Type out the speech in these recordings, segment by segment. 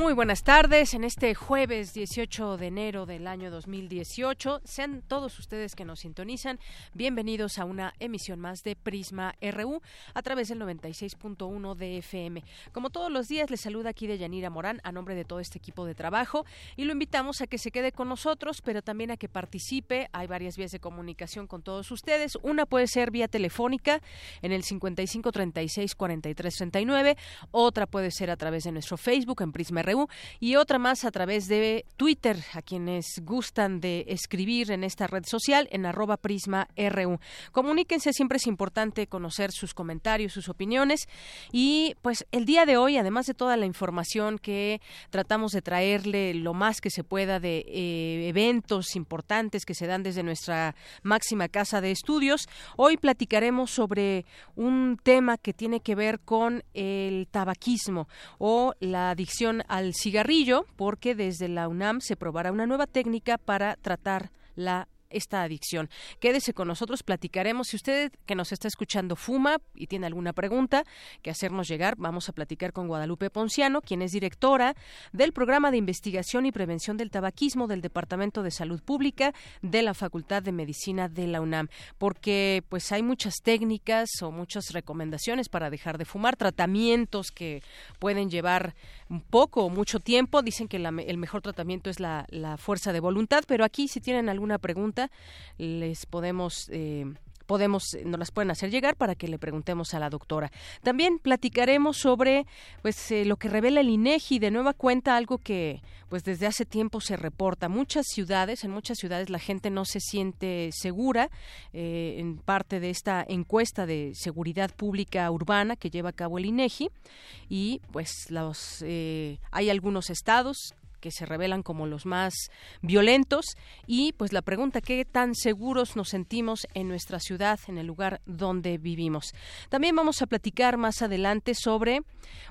Muy buenas tardes. En este jueves 18 de enero del año 2018, sean todos ustedes que nos sintonizan bienvenidos a una emisión más de Prisma RU a través del 96.1 de FM. Como todos los días, les saluda aquí de Yanira Morán a nombre de todo este equipo de trabajo y lo invitamos a que se quede con nosotros, pero también a que participe. Hay varias vías de comunicación con todos ustedes. Una puede ser vía telefónica en el 55 36 43 39, otra puede ser a través de nuestro Facebook en Prisma RU y otra más a través de Twitter, a quienes gustan de escribir en esta red social en arroba prisma RU. Comuníquense, siempre es importante conocer sus comentarios, sus opiniones y pues el día de hoy, además de toda la información que tratamos de traerle lo más que se pueda de eh, eventos importantes que se dan desde nuestra máxima casa de estudios, hoy platicaremos sobre un tema que tiene que ver con el tabaquismo o la adicción al al cigarrillo porque desde la UNAM se probará una nueva técnica para tratar la esta adicción. Quédese con nosotros, platicaremos. Si usted que nos está escuchando fuma y tiene alguna pregunta que hacernos llegar, vamos a platicar con Guadalupe Ponciano, quien es directora del programa de investigación y prevención del tabaquismo del Departamento de Salud Pública de la Facultad de Medicina de la UNAM, porque pues hay muchas técnicas o muchas recomendaciones para dejar de fumar, tratamientos que pueden llevar poco o mucho tiempo. Dicen que el mejor tratamiento es la, la fuerza de voluntad, pero aquí si tienen alguna pregunta les podemos eh, podemos nos las pueden hacer llegar para que le preguntemos a la doctora. También platicaremos sobre pues eh, lo que revela el INEGI de nueva cuenta algo que pues desde hace tiempo se reporta. Muchas ciudades, en muchas ciudades la gente no se siente segura eh, en parte de esta encuesta de seguridad pública urbana que lleva a cabo el INEGI y pues los hay algunos estados que se revelan como los más violentos y pues la pregunta qué tan seguros nos sentimos en nuestra ciudad, en el lugar donde vivimos. También vamos a platicar más adelante sobre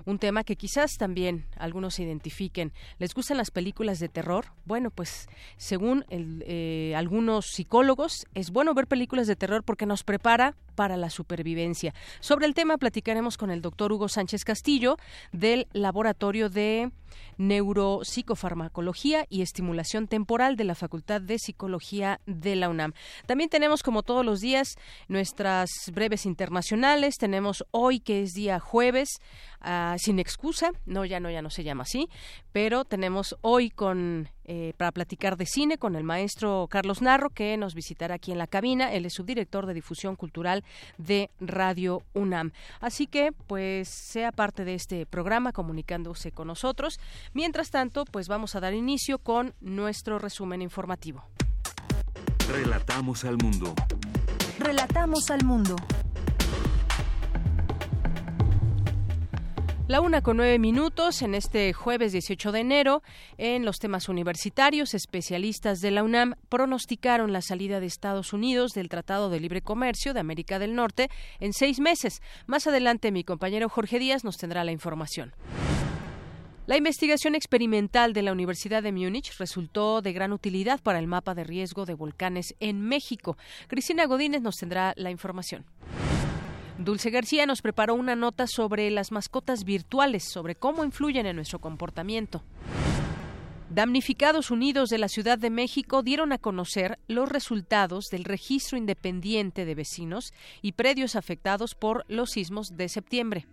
un tema que quizás también algunos identifiquen. ¿Les gustan las películas de terror? Bueno, pues según eh, algunos psicólogos es bueno ver películas de terror porque nos prepara para la supervivencia. Sobre el tema platicaremos con el doctor Hugo Sánchez Castillo del Laboratorio de Neuropsicofarmacología y Estimulación Temporal de la Facultad de Psicología de la UNAM. También tenemos, como todos los días, nuestras breves internacionales. Tenemos hoy, que es día jueves, uh, sin excusa. No, ya no, ya no se llama así. Pero tenemos hoy con eh, para platicar de cine con el maestro Carlos Narro, que nos visitará aquí en la cabina. Él es subdirector de difusión cultural de Radio UNAM. Así que, pues, sea parte de este programa comunicándose con nosotros. Mientras tanto, pues vamos a dar inicio con nuestro resumen informativo. Relatamos al mundo. Relatamos al mundo. La una con nueve minutos en este jueves 18 de enero. En los temas universitarios, especialistas de la UNAM pronosticaron la salida de Estados Unidos del Tratado de Libre Comercio de América del Norte en seis meses. Más adelante, mi compañero Jorge Díaz nos tendrá la información. La investigación experimental de la Universidad de Múnich resultó de gran utilidad para el mapa de riesgo de volcanes en México. Cristina Godínez nos tendrá la información. Dulce García nos preparó una nota sobre las mascotas virtuales, sobre cómo influyen en nuestro comportamiento. Damnificados Unidos de la Ciudad de México dieron a conocer los resultados del registro independiente de vecinos y predios afectados por los sismos de septiembre.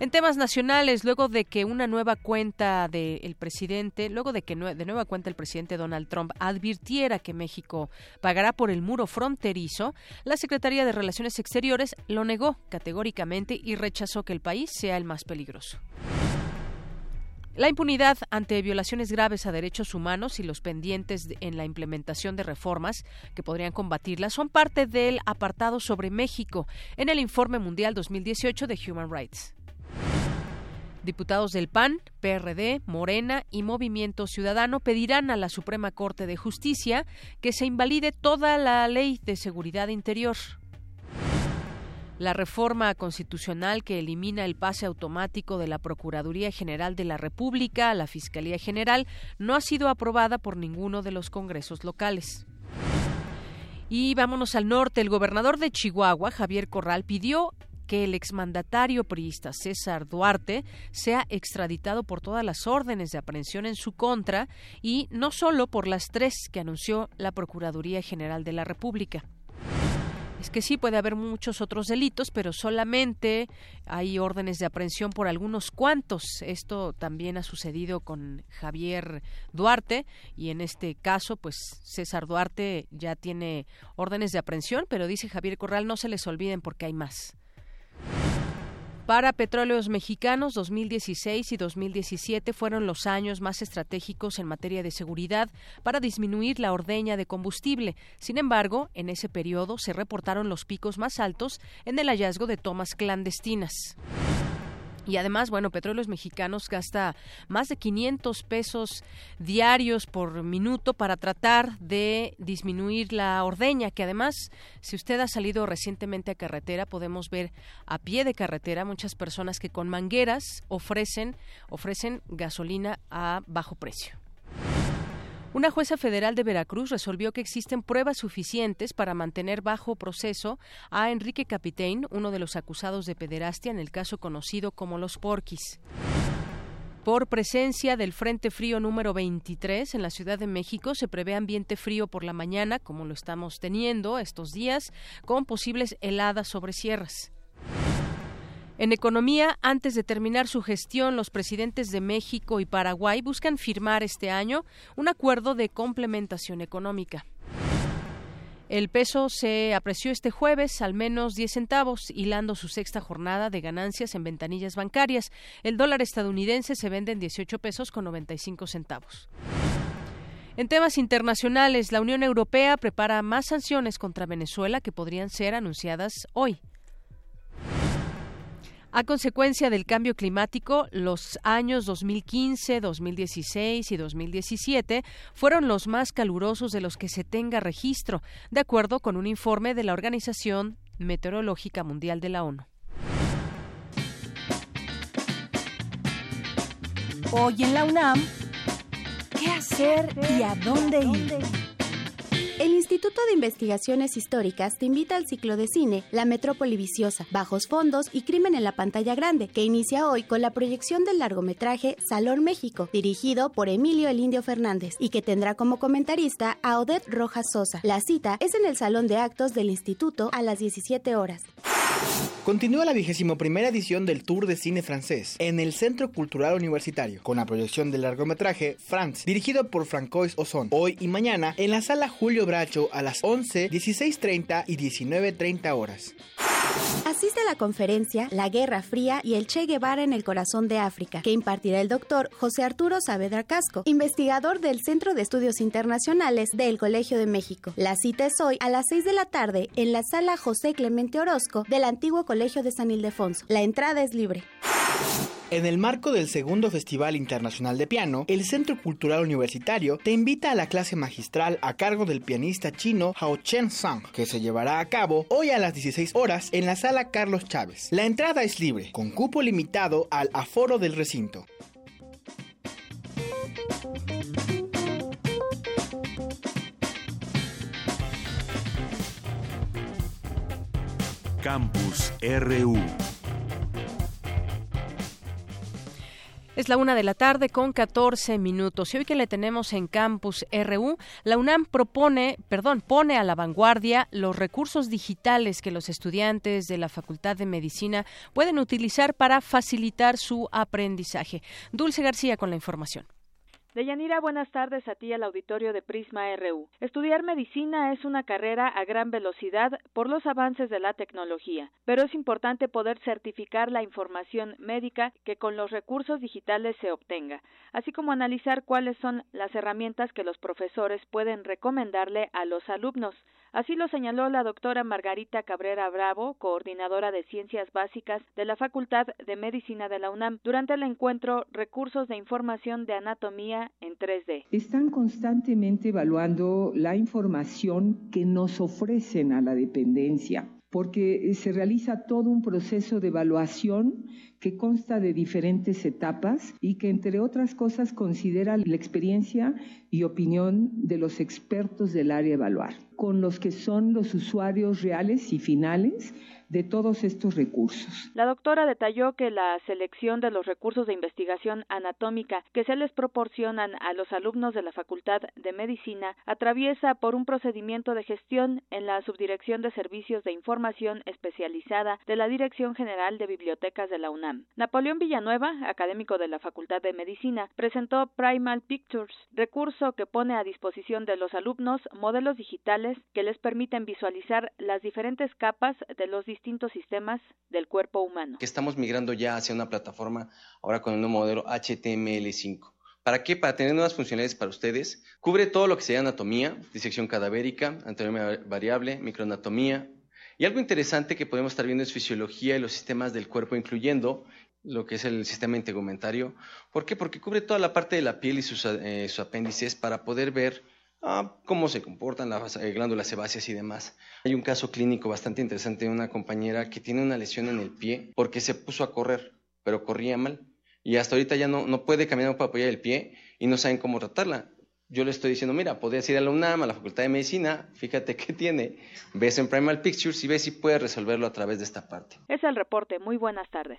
En temas nacionales, luego de que una nueva cuenta del presidente, luego de que de nueva cuenta el presidente Donald Trump advirtiera que México pagará por el muro fronterizo, la Secretaría de Relaciones Exteriores lo negó categóricamente y rechazó que el país sea el más peligroso. La impunidad ante violaciones graves a derechos humanos y los pendientes en la implementación de reformas que podrían combatirlas son parte del apartado sobre México en el Informe Mundial 2018 de Human Rights. Diputados del PAN, PRD, Morena y Movimiento Ciudadano pedirán a la Suprema Corte de Justicia que se invalide toda la ley de seguridad interior. La reforma constitucional que elimina el pase automático de la Procuraduría General de la República a la Fiscalía General no ha sido aprobada por ninguno de los congresos locales. Y vámonos al norte. El gobernador de Chihuahua, Javier Corral, pidió que el exmandatario priista César Duarte sea extraditado por todas las órdenes de aprehensión en su contra y no solo por las tres que anunció la Procuraduría General de la República es que sí puede haber muchos otros delitos, pero solamente hay órdenes de aprehensión por algunos cuantos. Esto también ha sucedido con Javier Duarte y en este caso, pues César Duarte ya tiene órdenes de aprehensión, pero dice Javier Corral no se les olviden porque hay más. Para Petróleos Mexicanos, 2016 y 2017 fueron los años más estratégicos en materia de seguridad para disminuir la ordeña de combustible. Sin embargo, en ese periodo se reportaron los picos más altos en el hallazgo de tomas clandestinas. Y además, bueno, Petróleos Mexicanos gasta más de 500 pesos diarios por minuto para tratar de disminuir la ordeña, que además, si usted ha salido recientemente a carretera, podemos ver a pie de carretera muchas personas que con mangueras ofrecen, ofrecen gasolina a bajo precio. Una jueza federal de Veracruz resolvió que existen pruebas suficientes para mantener bajo proceso a Enrique Capitein, uno de los acusados de pederastia en el caso conocido como los Porquis por presencia del Frente Frío número 23 en la Ciudad de México. Se prevé ambiente frío por la mañana, como lo estamos teniendo estos días, con posibles heladas sobre sierras. En economía, antes de terminar su gestión, los presidentes de México y Paraguay buscan firmar este año un acuerdo de complementación económica. El peso se apreció este jueves al menos 10 centavos, hilando su sexta jornada de ganancias en ventanillas bancarias. El dólar estadounidense se vende en 18 pesos con 95 centavos. En temas internacionales, la Unión Europea prepara más sanciones contra Venezuela que podrían ser anunciadas hoy. A consecuencia del cambio climático, los años 2015, 2016 y 2017 fueron los más calurosos de los que se tenga registro, de acuerdo con un informe de la Organización Meteorológica Mundial de la ONU. Hoy en la UNAM, ¿qué hacer y a dónde ir? El Instituto de Investigaciones Históricas te invita al ciclo de cine La Metrópoli Viciosa, Bajos Fondos y Crimen en la Pantalla Grande, que inicia hoy con la proyección del largometraje Salón México, dirigido por Emilio El Indio Fernández, y que tendrá como comentarista a Odette Rojas Sosa. La cita es en el Salón de Actos del Instituto a las 17 horas. Continúa la vigésimo primera edición del Tour de Cine Francés en el Centro Cultural Universitario, con la proyección del largometraje France, dirigido por Francois Ozon, hoy y mañana en la sala Julio Bracho a las 11, 16.30 y 19.30 horas. Asiste a la conferencia La Guerra Fría y el Che Guevara en el Corazón de África, que impartirá el doctor José Arturo Saavedra Casco, investigador del Centro de Estudios Internacionales del Colegio de México. La cita es hoy a las 6 de la tarde en la sala José Clemente Orozco del antiguo Colegio de San Ildefonso. La entrada es libre. En el marco del segundo Festival Internacional de Piano, el Centro Cultural Universitario te invita a la clase magistral a cargo del pianista chino Hao Chen Sang, que se llevará a cabo hoy a las 16 horas en la sala Carlos Chávez. La entrada es libre, con cupo limitado al aforo del recinto. Campus RU Es la una de la tarde con 14 minutos. Y hoy que le tenemos en Campus RU, la UNAM propone, perdón, pone a la vanguardia los recursos digitales que los estudiantes de la Facultad de Medicina pueden utilizar para facilitar su aprendizaje. Dulce García con la información. Deyanira, buenas tardes a ti al auditorio de Prisma RU. Estudiar medicina es una carrera a gran velocidad por los avances de la tecnología, pero es importante poder certificar la información médica que con los recursos digitales se obtenga, así como analizar cuáles son las herramientas que los profesores pueden recomendarle a los alumnos. Así lo señaló la doctora Margarita Cabrera Bravo, coordinadora de Ciencias Básicas de la Facultad de Medicina de la UNAM, durante el encuentro Recursos de Información de Anatomía en 3D. Están constantemente evaluando la información que nos ofrecen a la dependencia porque se realiza todo un proceso de evaluación que consta de diferentes etapas y que, entre otras cosas, considera la experiencia y opinión de los expertos del área evaluar con los que son los usuarios reales y finales de todos estos recursos. La doctora detalló que la selección de los recursos de investigación anatómica que se les proporcionan a los alumnos de la Facultad de Medicina atraviesa por un procedimiento de gestión en la Subdirección de Servicios de Información Especializada de la Dirección General de Bibliotecas de la UNAM. Napoleón Villanueva, académico de la Facultad de Medicina, presentó Primal Pictures, recurso que pone a disposición de los alumnos modelos digitales que les permiten visualizar las diferentes capas de los distintos sistemas del cuerpo humano. Estamos migrando ya hacia una plataforma ahora con un nuevo modelo HTML5. ¿Para qué? Para tener nuevas funcionalidades para ustedes. Cubre todo lo que sería anatomía, disección cadavérica, anatomía variable, microanatomía. Y algo interesante que podemos estar viendo es fisiología y los sistemas del cuerpo, incluyendo lo que es el sistema integumentario. ¿Por qué? Porque cubre toda la parte de la piel y sus, eh, sus apéndices para poder ver Ah, cómo se comportan las eh, glándulas sebáceas y demás. Hay un caso clínico bastante interesante de una compañera que tiene una lesión en el pie porque se puso a correr, pero corría mal. Y hasta ahorita ya no, no puede caminar para apoyar el pie y no saben cómo tratarla. Yo le estoy diciendo, mira, podrías ir a la UNAM, a la Facultad de Medicina, fíjate qué tiene, ves en Primal Pictures y ves si puedes resolverlo a través de esta parte. Es el reporte. Muy buenas tardes.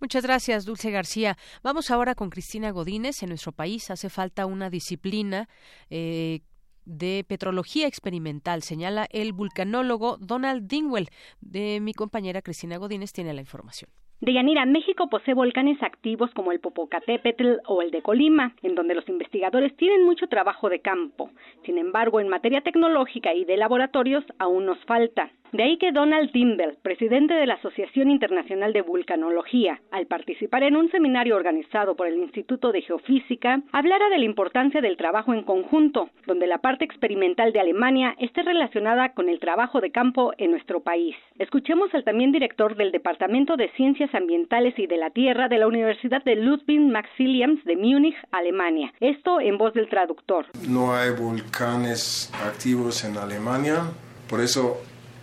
Muchas gracias, Dulce García. Vamos ahora con Cristina Godínez. En nuestro país hace falta una disciplina eh, de petrología experimental, señala el vulcanólogo Donald Dingwell. De mi compañera Cristina Godínez tiene la información. Deyanira, México posee volcanes activos como el Popocatépetl o el de Colima, en donde los investigadores tienen mucho trabajo de campo. Sin embargo, en materia tecnológica y de laboratorios aún nos falta. De ahí que Donald Dimble, presidente de la Asociación Internacional de Vulcanología, al participar en un seminario organizado por el Instituto de Geofísica, hablara de la importancia del trabajo en conjunto, donde la parte experimental de Alemania esté relacionada con el trabajo de campo en nuestro país. Escuchemos al también director del Departamento de Ciencias Ambientales y de la Tierra de la Universidad de Ludwig Maximilians de Múnich, Alemania. Esto en voz del traductor. No hay volcanes activos en Alemania, por eso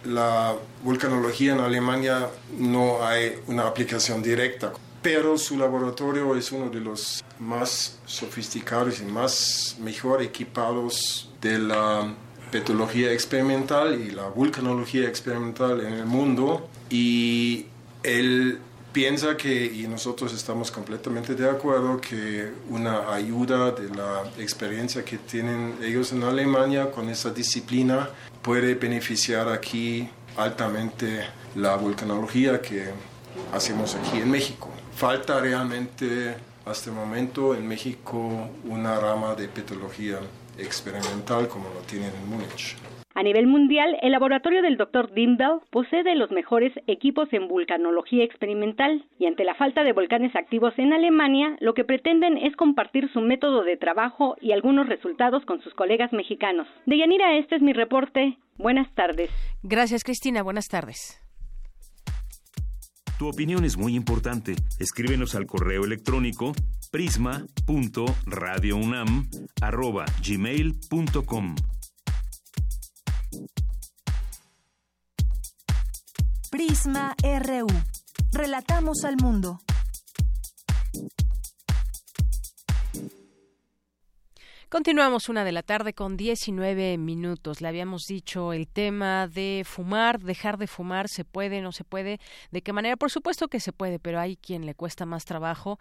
la vulcanología en Alemania no hay una aplicación directa, pero su laboratorio es uno de los más sofisticados y más mejor equipados de la petrología experimental y la vulcanología experimental en el mundo y él piensa que, y nosotros estamos completamente de acuerdo, que una ayuda de la experiencia que tienen ellos en Alemania con esa disciplina puede beneficiar aquí altamente la vulcanología que hacemos aquí en México. Falta realmente hasta el momento en México una rama de petrología experimental como lo tienen en Múnich. A nivel mundial, el laboratorio del Dr. Dimbel posee de los mejores equipos en vulcanología experimental y ante la falta de volcanes activos en Alemania, lo que pretenden es compartir su método de trabajo y algunos resultados con sus colegas mexicanos. De Yanira, este es mi reporte. Buenas tardes. Gracias, Cristina. Buenas tardes. Tu opinión es muy importante. Escríbenos al correo electrónico prisma.radiounam@gmail.com. Prisma RU. Relatamos al mundo. Continuamos una de la tarde con 19 minutos. Le habíamos dicho el tema de fumar, dejar de fumar, se puede, no se puede, de qué manera. Por supuesto que se puede, pero hay quien le cuesta más trabajo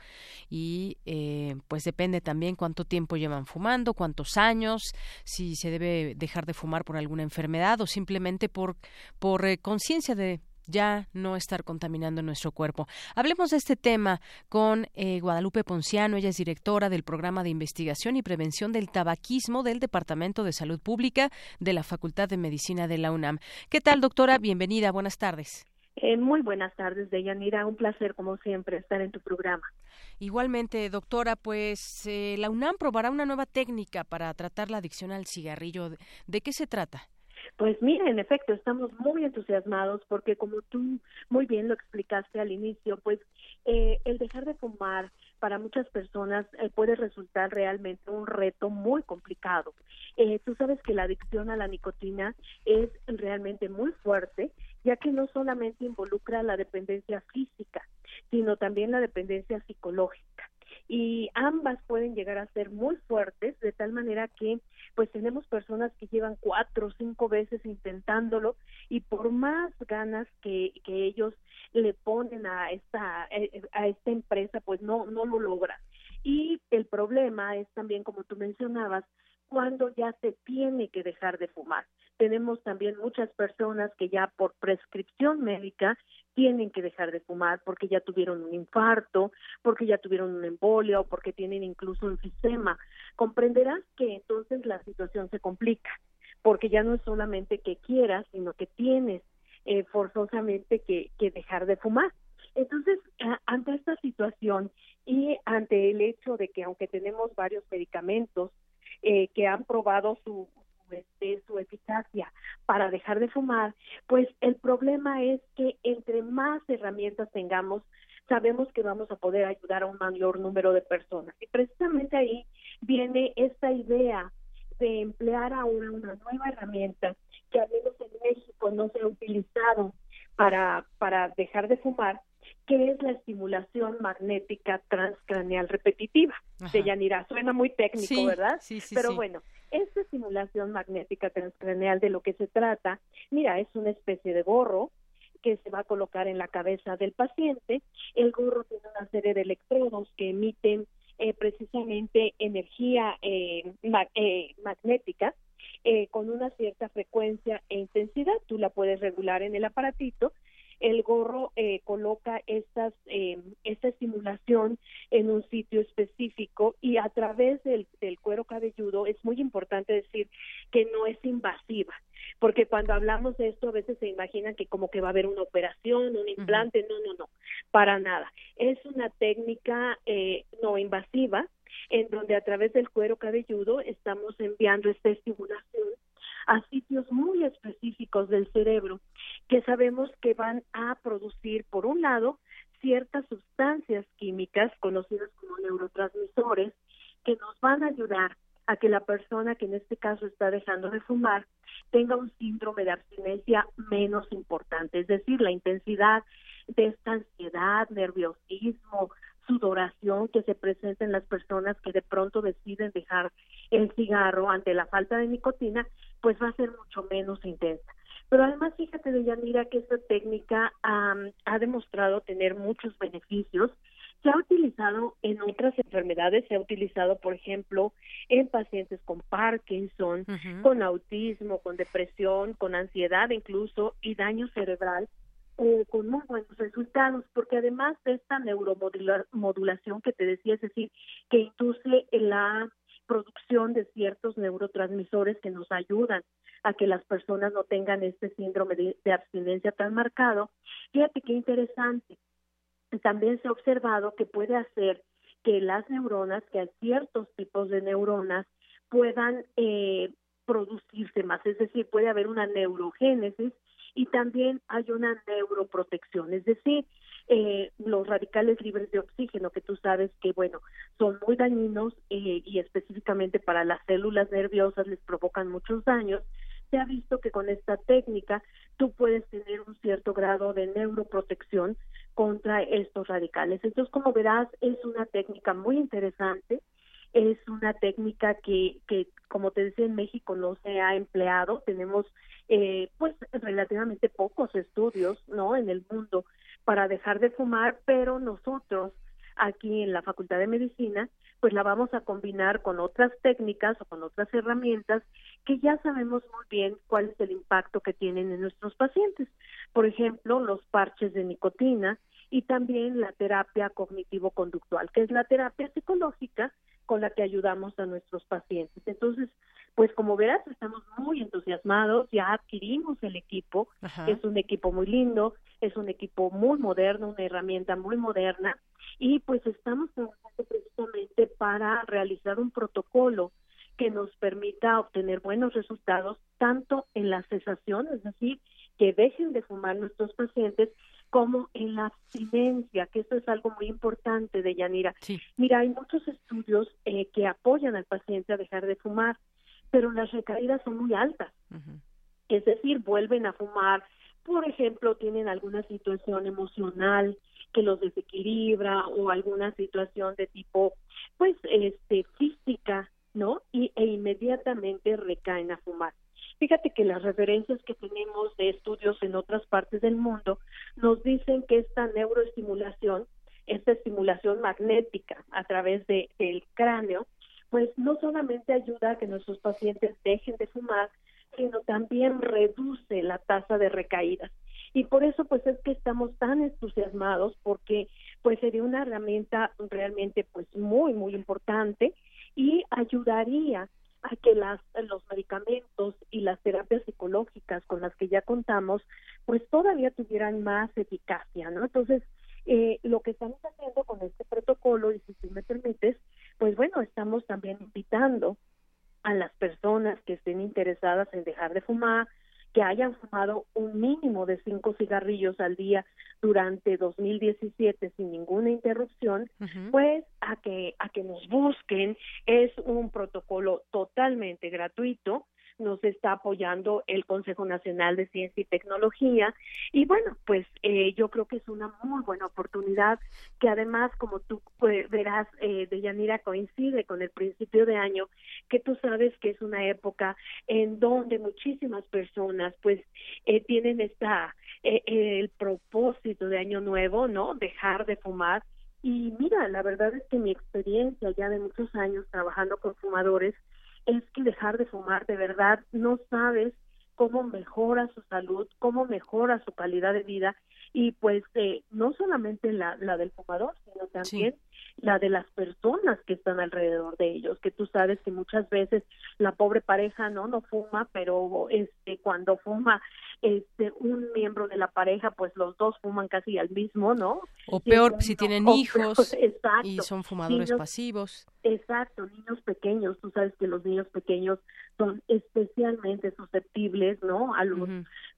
y eh, pues depende también cuánto tiempo llevan fumando, cuántos años, si se debe dejar de fumar por alguna enfermedad o simplemente por, por eh, conciencia de ya no estar contaminando nuestro cuerpo. Hablemos de este tema con eh, Guadalupe Ponciano, ella es directora del programa de investigación y prevención del tabaquismo del Departamento de Salud Pública de la Facultad de Medicina de la UNAM. ¿Qué tal, doctora? Bienvenida, buenas tardes. Eh, muy buenas tardes, Deyanira. Un placer, como siempre, estar en tu programa. Igualmente, doctora, pues eh, la UNAM probará una nueva técnica para tratar la adicción al cigarrillo. ¿De qué se trata? Pues mira, en efecto, estamos muy entusiasmados porque como tú muy bien lo explicaste al inicio, pues eh, el dejar de fumar para muchas personas eh, puede resultar realmente un reto muy complicado. Eh, tú sabes que la adicción a la nicotina es realmente muy fuerte, ya que no solamente involucra la dependencia física, sino también la dependencia psicológica y ambas pueden llegar a ser muy fuertes de tal manera que pues tenemos personas que llevan cuatro o cinco veces intentándolo y por más ganas que, que ellos le ponen a esta eh, a esta empresa pues no no lo logran y el problema es también como tú mencionabas cuando ya se tiene que dejar de fumar. Tenemos también muchas personas que ya por prescripción médica tienen que dejar de fumar porque ya tuvieron un infarto, porque ya tuvieron un embolio o porque tienen incluso un sistema. Comprenderás que entonces la situación se complica, porque ya no es solamente que quieras, sino que tienes eh, forzosamente que, que dejar de fumar. Entonces, ante esta situación y ante el hecho de que aunque tenemos varios medicamentos eh, que han probado su, este, su eficacia para dejar de fumar, pues el problema es que entre más herramientas tengamos, sabemos que vamos a poder ayudar a un mayor número de personas. Y precisamente ahí viene esta idea de emplear ahora una nueva herramienta que al menos en México no se ha utilizado para, para dejar de fumar, que es la estimulación magnética transcraneal repetitiva. De Yanira, suena muy técnico, ¿verdad? Sí, sí, Pero bueno, esta estimulación magnética transcraneal de lo que se trata, mira, es una especie de gorro que se va a colocar en la cabeza del paciente. El gorro tiene una serie de electrodos que emiten eh, precisamente energía eh, eh, magnética con una cierta frecuencia e intensidad. Tú la puedes regular en el aparatito el gorro eh, coloca estas, eh, esta estimulación en un sitio específico y a través del, del cuero cabelludo es muy importante decir que no es invasiva porque cuando hablamos de esto a veces se imaginan que como que va a haber una operación, un implante, no, no, no, para nada. Es una técnica eh, no invasiva en donde a través del cuero cabelludo estamos enviando esta estimulación a sitios muy específicos del cerebro que sabemos que van a producir, por un lado, ciertas sustancias químicas conocidas como neurotransmisores que nos van a ayudar a que la persona que en este caso está dejando de fumar tenga un síndrome de abstinencia menos importante, es decir, la intensidad de esta ansiedad, nerviosismo, sudoración que se presenta en las personas que de pronto deciden dejar el cigarro ante la falta de nicotina, pues va a ser mucho menos intensa. Pero además, fíjate, de mira que esta técnica ha demostrado tener muchos beneficios. Se ha utilizado en otras enfermedades, se ha utilizado, por ejemplo, en pacientes con Parkinson, con autismo, con depresión, con ansiedad incluso y daño cerebral eh, con muy buenos resultados, porque además de esta neuromodulación que te decía, es decir, que induce la producción de ciertos neurotransmisores que nos ayudan a que las personas no tengan este síndrome de, abstinencia tan marcado. Fíjate qué interesante. También se ha observado que puede hacer que las neuronas, que hay ciertos tipos de neuronas, puedan eh, producirse más, es decir, puede haber una neurogénesis y también hay una neuroprotección, es decir, eh, los radicales libres de oxígeno, que tú sabes que, bueno, son muy dañinos eh, y específicamente para las células nerviosas les provocan muchos daños, se ha visto que con esta técnica tú puedes tener un cierto grado de neuroprotección contra estos radicales. Entonces, como verás, es una técnica muy interesante es una técnica que, que como te decía en México no se ha empleado. Tenemos eh, pues relativamente pocos estudios no en el mundo para dejar de fumar pero nosotros aquí en la Facultad de Medicina, pues la vamos a combinar con otras técnicas o con otras herramientas que ya sabemos muy bien cuál es el impacto que tienen en nuestros pacientes. Por ejemplo, los parches de nicotina y también la terapia cognitivo-conductual, que es la terapia psicológica con la que ayudamos a nuestros pacientes. Entonces, pues como verás, estamos muy entusiasmados, ya adquirimos el equipo, es un equipo muy lindo, es un equipo muy moderno, una herramienta muy moderna, y pues estamos trabajando precisamente para realizar un protocolo que nos permita obtener buenos resultados tanto en la cesación, es decir, que dejen de fumar nuestros pacientes, como en la abstinencia, que eso es algo muy importante de Yanira. Mira, hay muchos estudios eh, que apoyan al paciente a dejar de fumar, pero las recaídas son muy altas. Es decir, vuelven a fumar, por ejemplo, tienen alguna situación emocional que los desequilibra o alguna situación de tipo, pues, este, física, ¿no? Y, e inmediatamente recaen a fumar. Fíjate que las referencias que tenemos de estudios en otras partes del mundo nos dicen que esta neuroestimulación, esta estimulación magnética a través del cráneo, pues no solamente ayuda a que nuestros pacientes dejen de fumar, sino también reduce la tasa de recaídas. Y por eso pues es que estamos tan entusiasmados porque pues sería una herramienta realmente pues muy muy importante y ayudaría a que las, los medicamentos y las terapias psicológicas con las que ya contamos, pues todavía tuvieran más eficacia, ¿no? Entonces, eh, lo que estamos haciendo con este protocolo, y si tú me permites, pues bueno, estamos también invitando a las personas que estén interesadas en dejar de fumar, que hayan fumado un mínimo de cinco cigarrillos al día durante 2017 sin ninguna interrupción, pues a que a que nos busquen. Es un protocolo totalmente gratuito nos está apoyando el Consejo Nacional de Ciencia y Tecnología. Y bueno pues eh, yo creo que es una muy buena oportunidad que además como tú pues, verás eh, de Yanira coincide con el principio de año que tú sabes que es una época en donde muchísimas personas pues eh, tienen esta eh, el propósito de año nuevo no dejar de fumar. Y mira, la verdad es que mi experiencia ya de muchos años trabajando con fumadores es que dejar de fumar de verdad no sabes cómo mejora su salud, cómo mejora su calidad de vida. Y pues eh, no solamente la, la del fumador, sino también la de las personas que están alrededor de ellos, que tú sabes que muchas veces la pobre pareja no no fuma, pero este cuando fuma este un miembro de la pareja, pues los dos fuman casi al mismo, ¿no? O peor si tienen hijos y son fumadores pasivos. Exacto, niños pequeños, tú sabes que los niños pequeños son especialmente susceptibles, ¿no? A los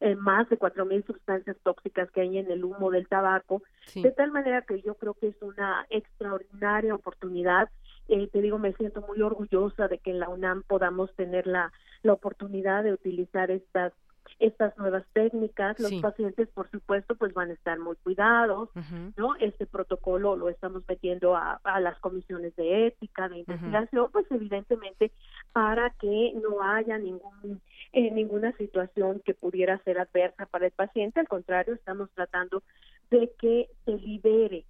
eh, más de cuatro mil sustancias tóxicas que hay en el humo del tabaco, de tal manera que yo creo que es una extraordinaria oportunidad. Eh, te digo, me siento muy orgullosa de que en la UNAM podamos tener la, la oportunidad de utilizar estas estas nuevas técnicas, los pacientes por supuesto pues van a estar muy cuidados, ¿no? Este protocolo lo estamos metiendo a, a las comisiones de ética, de investigación, pues evidentemente para que no haya ningún eh, ninguna situación que pudiera ser adversa para el paciente, al contrario, estamos tratando de que se libere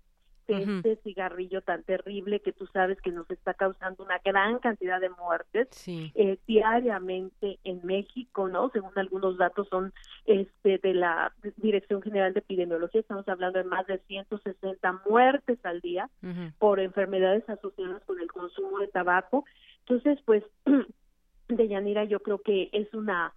este cigarrillo tan terrible que tú sabes que nos está causando una gran cantidad de muertes eh, diariamente en México, ¿no? Según algunos datos son este de la Dirección General de Epidemiología, estamos hablando de más de 160 muertes al día por enfermedades asociadas con el consumo de tabaco. Entonces, pues, de Yanira, yo creo que es una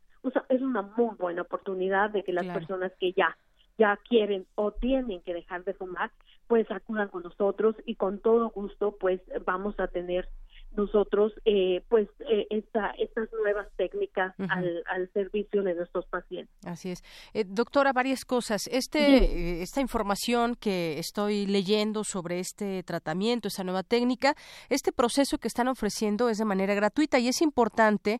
es una muy buena oportunidad de que las personas que ya ya quieren o tienen que dejar de fumar, pues acudan con nosotros y con todo gusto pues vamos a tener nosotros eh, pues eh, esta, estas nuevas técnicas al, al, servicio de nuestros pacientes. Así es. Eh, doctora, varias cosas. Este, esta información que estoy leyendo sobre este tratamiento, esta nueva técnica, este proceso que están ofreciendo es de manera gratuita y es importante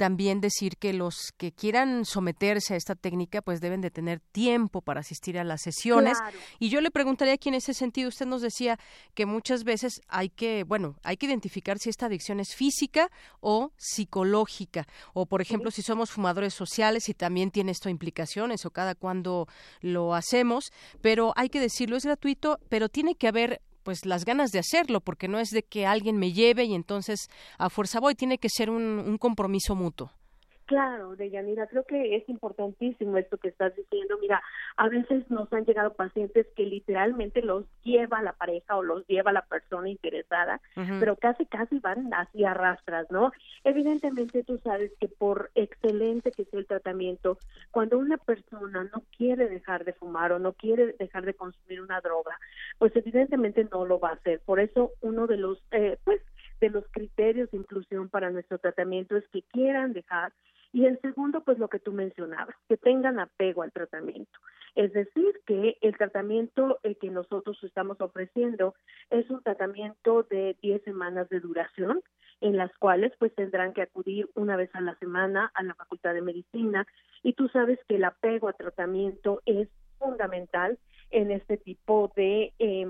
también decir que los que quieran someterse a esta técnica pues deben de tener tiempo para asistir a las sesiones. Y yo le preguntaría aquí en ese sentido usted nos decía que muchas veces hay que bueno hay que identificar si esta adicción es física o psicológica. O por ejemplo si somos fumadores sociales y también tiene esto implicaciones o cada cuando lo hacemos pero hay que decirlo es gratuito pero tiene que haber pues las ganas de hacerlo, porque no es de que alguien me lleve y entonces a fuerza voy, tiene que ser un, un compromiso mutuo. Claro, Deyanira, creo que es importantísimo esto que estás diciendo. Mira, a veces nos han llegado pacientes que literalmente los lleva la pareja o los lleva la persona interesada, pero casi, casi van así arrastras, ¿no? Evidentemente tú sabes que por excelente que sea el tratamiento, cuando una persona no quiere dejar de fumar o no quiere dejar de consumir una droga, pues evidentemente no lo va a hacer. Por eso uno de los, eh, pues, de los criterios de inclusión para nuestro tratamiento es que quieran dejar y el segundo, pues lo que tú mencionabas, que tengan apego al tratamiento. Es decir, que el tratamiento el que nosotros estamos ofreciendo es un tratamiento de 10 semanas de duración, en las cuales pues tendrán que acudir una vez a la semana a la Facultad de Medicina y tú sabes que el apego al tratamiento es fundamental en este tipo de eh,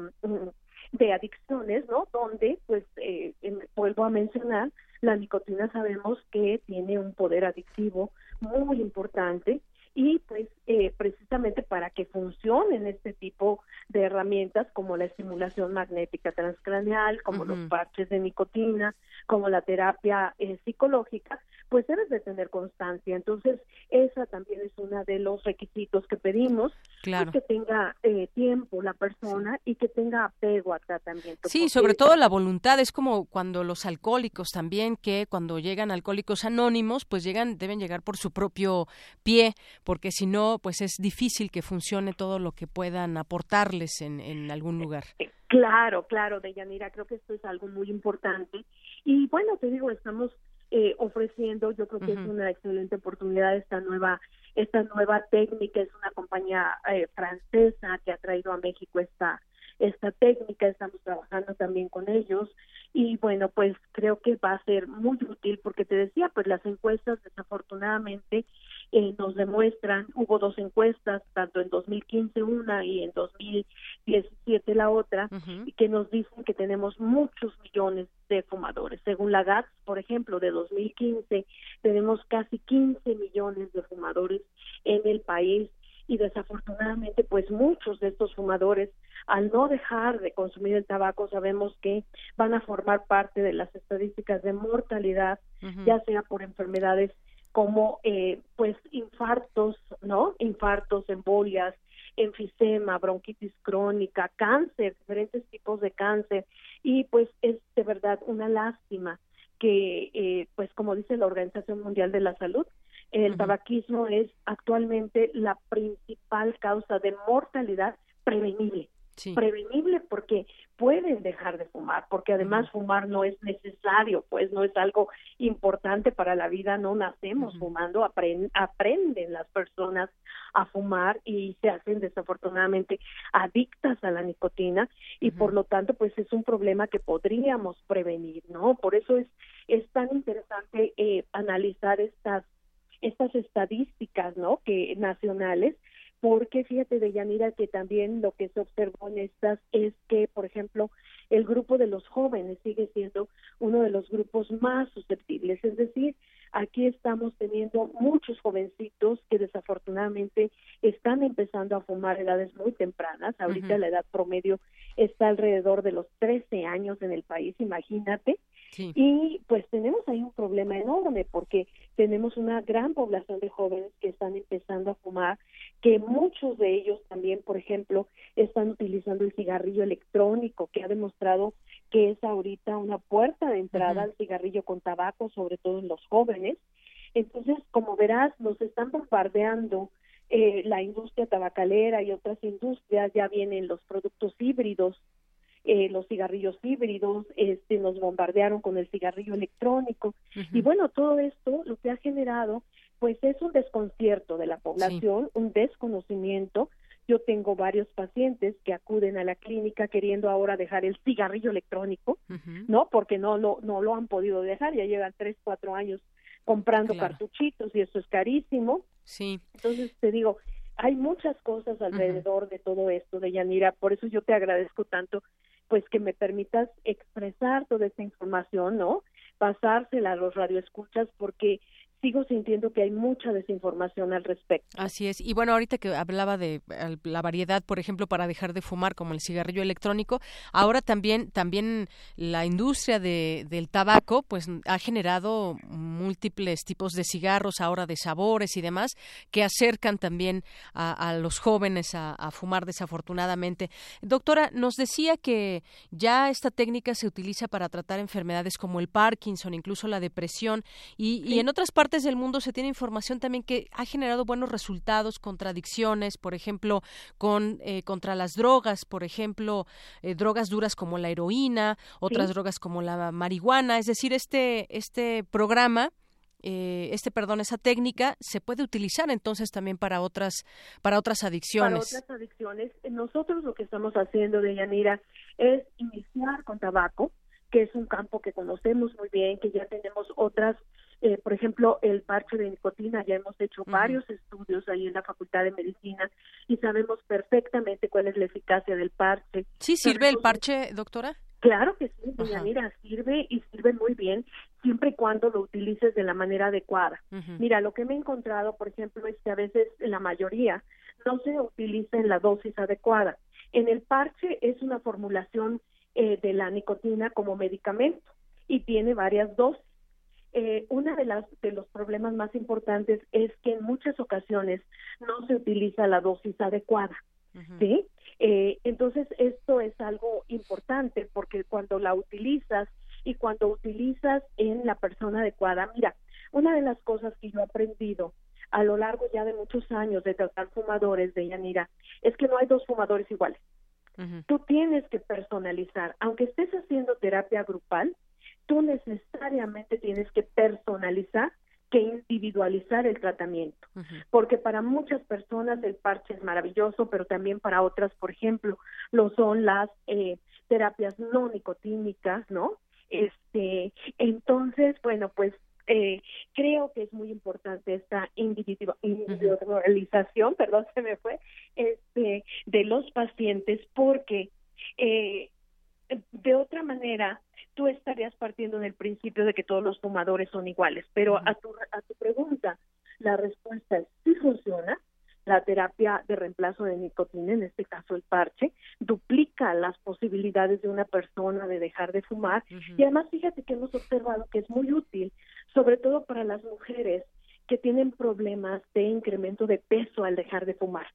de adicciones, ¿no? Donde, pues, eh, vuelvo a mencionar, la nicotina sabemos que tiene un poder adictivo muy importante y pues eh, precisamente para que funcionen este tipo de herramientas como la estimulación magnética transcraneal, como los parches de nicotina, como la terapia eh, psicológica, pues debes de tener constancia. Entonces, esa también es uno de los requisitos que pedimos, claro. que tenga eh, tiempo la persona y que tenga apego al tratamiento. Sí, sobre todo la voluntad, es como cuando los alcohólicos también, que cuando llegan alcohólicos anónimos, pues llegan, deben llegar por su propio pie, porque si no, pues es difícil que funcione todo lo que puedan aportarles en, en algún lugar. Eh, claro, claro, Deyanira, creo que esto es algo muy importante. Y bueno, te digo, estamos eh, ofreciendo, yo creo que es una excelente oportunidad esta nueva esta nueva técnica, es una compañía eh, francesa que ha traído a México esta esta técnica, estamos trabajando también con ellos y bueno, pues creo que va a ser muy útil porque te decía, pues las encuestas desafortunadamente eh, nos demuestran, hubo dos encuestas, tanto en 2015 una y en 2017 la otra, y que nos dicen que tenemos muchos millones de fumadores. Según la GATS, por ejemplo, de 2015 tenemos casi 15 millones de fumadores en el país y desafortunadamente pues muchos de estos fumadores al no dejar de consumir el tabaco sabemos que van a formar parte de las estadísticas de mortalidad ya sea por enfermedades como eh, pues infartos, ¿no? Infartos, embolias, enfisema, bronquitis crónica, cáncer, diferentes tipos de cáncer y pues es de verdad una lástima que eh, pues como dice la Organización Mundial de la Salud, el tabaquismo es actualmente la principal causa de mortalidad prevenible. Prevenible porque pueden dejar de fumar, porque además fumar no es necesario, pues no es algo importante para la vida, no nacemos fumando, aprenden las personas a fumar y se hacen desafortunadamente adictas a la nicotina y por lo tanto pues es un problema que podríamos prevenir, ¿no? Por eso es, es tan interesante eh, analizar estas estas estadísticas, ¿no? Que nacionales porque fíjate de Yanira que también lo que se observó en estas es que, por ejemplo, el grupo de los jóvenes sigue siendo uno de los grupos más susceptibles, es decir, aquí estamos teniendo muchos jovencitos que desafortunadamente están empezando a fumar a edades muy tempranas, ahorita la edad promedio está alrededor de los 13 años en el país, imagínate, y pues tenemos ahí un problema enorme porque tenemos una gran población de jóvenes que están empezando a fumar, que muchos de ellos también, por ejemplo, están utilizando el cigarrillo electrónico, que ha demostrado que es ahorita una puerta de entrada al cigarrillo con tabaco, sobre todo en los jóvenes. Entonces, como verás, nos están bombardeando eh, la industria tabacalera y otras industrias, ya vienen los productos híbridos eh, los cigarrillos híbridos, este, nos bombardearon con el cigarrillo electrónico y bueno, todo esto lo que ha generado pues es un desconcierto de la población, un desconocimiento. Yo tengo varios pacientes que acuden a la clínica queriendo ahora dejar el cigarrillo electrónico, ¿no? Porque no lo, no lo han podido dejar, ya llevan tres, cuatro años comprando cartuchitos y eso es carísimo. Sí. Entonces te digo, hay muchas cosas alrededor de todo esto, de Yanira, por eso yo te agradezco tanto pues que me permitas expresar toda esta información, ¿no? Pasársela a los radioescuchas porque sigo sintiendo que hay mucha desinformación al respecto. Así es. Y bueno, ahorita que hablaba de la variedad, por ejemplo, para dejar de fumar, como el cigarrillo electrónico, ahora también, también la industria de, del tabaco, pues ha generado múltiples tipos de cigarros, ahora de sabores y demás, que acercan también a, los jóvenes a, a, fumar desafortunadamente. Doctora, nos decía que ya esta técnica se utiliza para tratar enfermedades como el Parkinson, incluso la depresión, y, y en otras partes del mundo se tiene información también que ha generado buenos resultados contra adicciones, por ejemplo, con eh, contra las drogas, por ejemplo, eh, drogas duras como la heroína, otras drogas como la marihuana, es decir, este este programa eh, este perdón esa técnica se puede utilizar entonces también para otras para otras adicciones. para otras adicciones. Nosotros lo que estamos haciendo de Yanira es iniciar con tabaco que es un campo que conocemos muy bien que ya tenemos otras eh, por ejemplo, el parche de nicotina, ya hemos hecho varios estudios ahí en la Facultad de Medicina y sabemos perfectamente cuál es la eficacia del parche. ¿Sí sirve el parche, doctora? Claro que sí, mira, sirve y sirve muy bien siempre y cuando lo utilices de la manera adecuada. Mira, lo que me he encontrado, por ejemplo, es que a veces la mayoría no se utiliza en la dosis adecuada. En el parche es una formulación eh, de la nicotina como medicamento y tiene varias dosis eh, una de las de los problemas más importantes es que en muchas ocasiones no se utiliza la dosis adecuada, ¿sí? Eh, entonces esto es algo importante porque cuando la utilizas y cuando utilizas en la persona adecuada, mira, una de las cosas que yo he aprendido a lo largo ya de muchos años de tratar fumadores de Yanira es que no hay dos fumadores iguales. Tú tienes que personalizar, aunque estés haciendo terapia grupal, tú necesariamente tienes que personalizar que individualizar el tratamiento, porque para muchas personas el parche es maravilloso, pero también para otras, por ejemplo, lo son las eh, terapias no nicotínicas, ¿no? Este, entonces, bueno, pues eh, creo que es muy importante esta individualización, perdón, se me fue, este, de los pacientes, porque eh, de otra manera tú estarías partiendo del principio de que todos los fumadores son iguales, pero a, tu, a tu pregunta, la respuesta es sí funciona. La terapia de reemplazo de nicotina, en este caso el parche, duplica las posibilidades de una persona de dejar de fumar y además fíjate que hemos observado que es muy útil, sobre todo para las mujeres que tienen problemas de incremento de peso al dejar de fumar.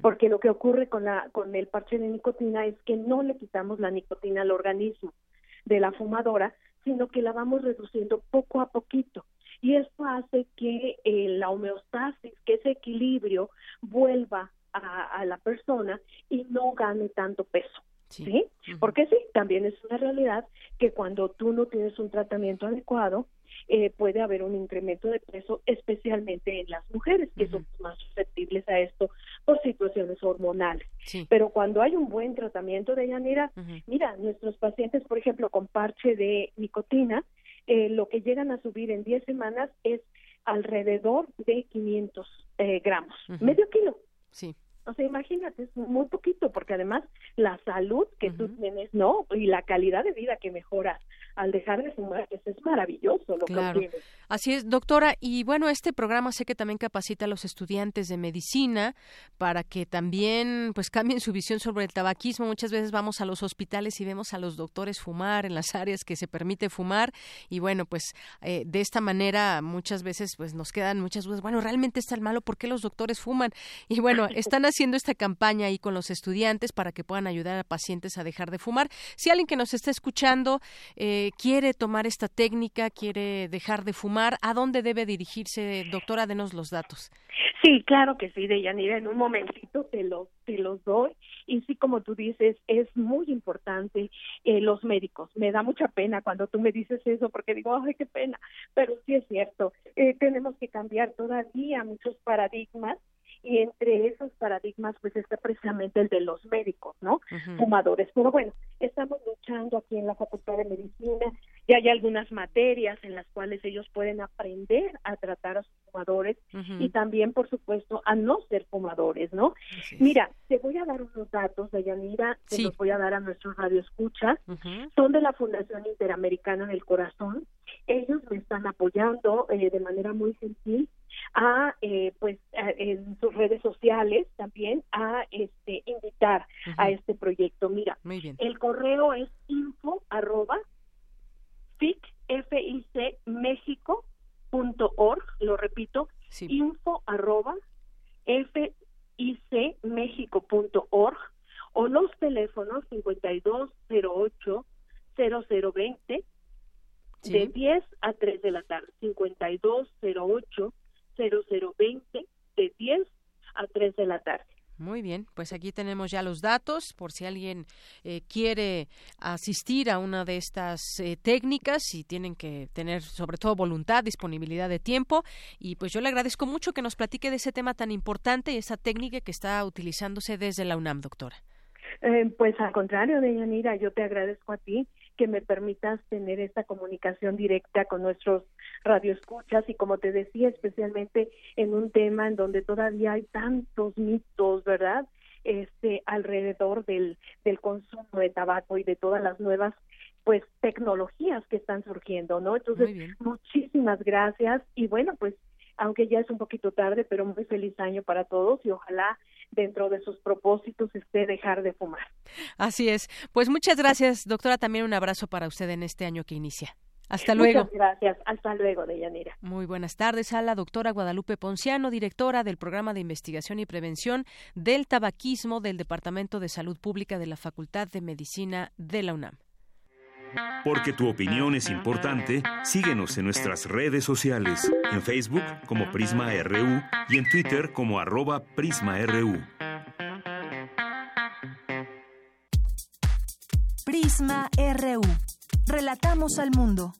Porque lo que ocurre con la con el parche de nicotina es que no le quitamos la nicotina al organismo, de la fumadora, sino que la vamos reduciendo poco a poquito. Y esto hace que eh, la homeostasis, que ese equilibrio, vuelva a, la persona y no gane tanto peso. ¿Sí? Porque sí, también es una realidad que cuando tú no tienes un tratamiento adecuado, eh, puede haber un incremento de peso, especialmente en las mujeres, que son más susceptibles a esto por situaciones hormonales. Pero cuando hay un buen tratamiento de Yanira, mira, nuestros pacientes, por ejemplo, con parche de nicotina, eh, lo que llegan a subir en 10 semanas es alrededor de 500 eh, gramos, medio kilo. Sí. O sea, imagínate, es muy poquito, porque además la salud que tú tienes, ¿no? Y la calidad de vida que mejora al dejar de fumar, pues es maravilloso lo claro. que Así es, doctora. Y bueno, este programa sé que también capacita a los estudiantes de medicina para que también pues cambien su visión sobre el tabaquismo. Muchas veces vamos a los hospitales y vemos a los doctores fumar en las áreas que se permite fumar y bueno, pues eh, de esta manera muchas veces pues nos quedan muchas dudas. Bueno, ¿realmente está el malo? ¿Por qué los doctores fuman? Y bueno, están haciendo esta campaña ahí con los estudiantes para que puedan ayudar a pacientes a dejar de fumar. Si alguien que nos está escuchando eh, quiere tomar esta técnica, quiere dejar de fumar, ¿a dónde debe dirigirse? Doctora, denos los datos. Sí, claro que sí, Deyanira, en un momentito te los, te los doy. Y sí, como tú dices, es muy importante eh, los médicos. Me da mucha pena cuando tú me dices eso porque digo, ay, qué pena, pero sí es cierto. Eh, tenemos que cambiar todavía muchos paradigmas y entre esos paradigmas pues está precisamente el de los médicos, ¿no? Fumadores. Pero bueno, estamos luchando aquí en la Facultad de Medicina y hay algunas materias en las cuales ellos pueden aprender a tratar a sus fumadores y también, por supuesto, a no ser fumadores, ¿no? Mira, te voy a dar unos datos, Dayanira, te los voy a dar a nuestros radioescuchas. Son de la Fundación Interamericana del Corazón. Ellos me están apoyando eh, de manera muy gentil a eh, pues en sus redes sociales también a este invitar a este proyecto. Mira el correo es info arroba fic punto org lo repito info arroba fic punto org o los teléfonos 5208 0020 de 10 a 3 de la tarde 5208 0020 de 10 a 3 de la tarde. Muy bien, pues aquí tenemos ya los datos por si alguien eh, quiere asistir a una de estas eh, técnicas y tienen que tener sobre todo voluntad, disponibilidad de tiempo y pues yo le agradezco mucho que nos platique de ese tema tan importante y esa técnica que está utilizándose desde la UNAM, doctora. Eh, pues al contrario, Deyanira, yo te agradezco a ti que me permitas tener esta comunicación directa con nuestros radioescuchas y como te decía, especialmente en un tema en donde todavía hay tantos mitos, ¿verdad? Este alrededor del del consumo de tabaco y de todas las nuevas pues tecnologías que están surgiendo, ¿no? Entonces, muchísimas gracias y bueno, pues aunque ya es un poquito tarde, pero muy feliz año para todos y ojalá dentro de sus propósitos esté dejar de fumar. Así es. Pues muchas gracias, doctora. También un abrazo para usted en este año que inicia. Hasta luego. Muchas gracias. Hasta luego, Deyanira. Muy buenas tardes a la doctora Guadalupe Ponciano, directora del Programa de Investigación y Prevención del Tabaquismo del Departamento de Salud Pública de la Facultad de Medicina de la UNAM. Porque tu opinión es importante, síguenos en nuestras redes sociales, en Facebook como Prisma RU y en Twitter como arroba PrismaRU. Prisma RU. Relatamos al mundo.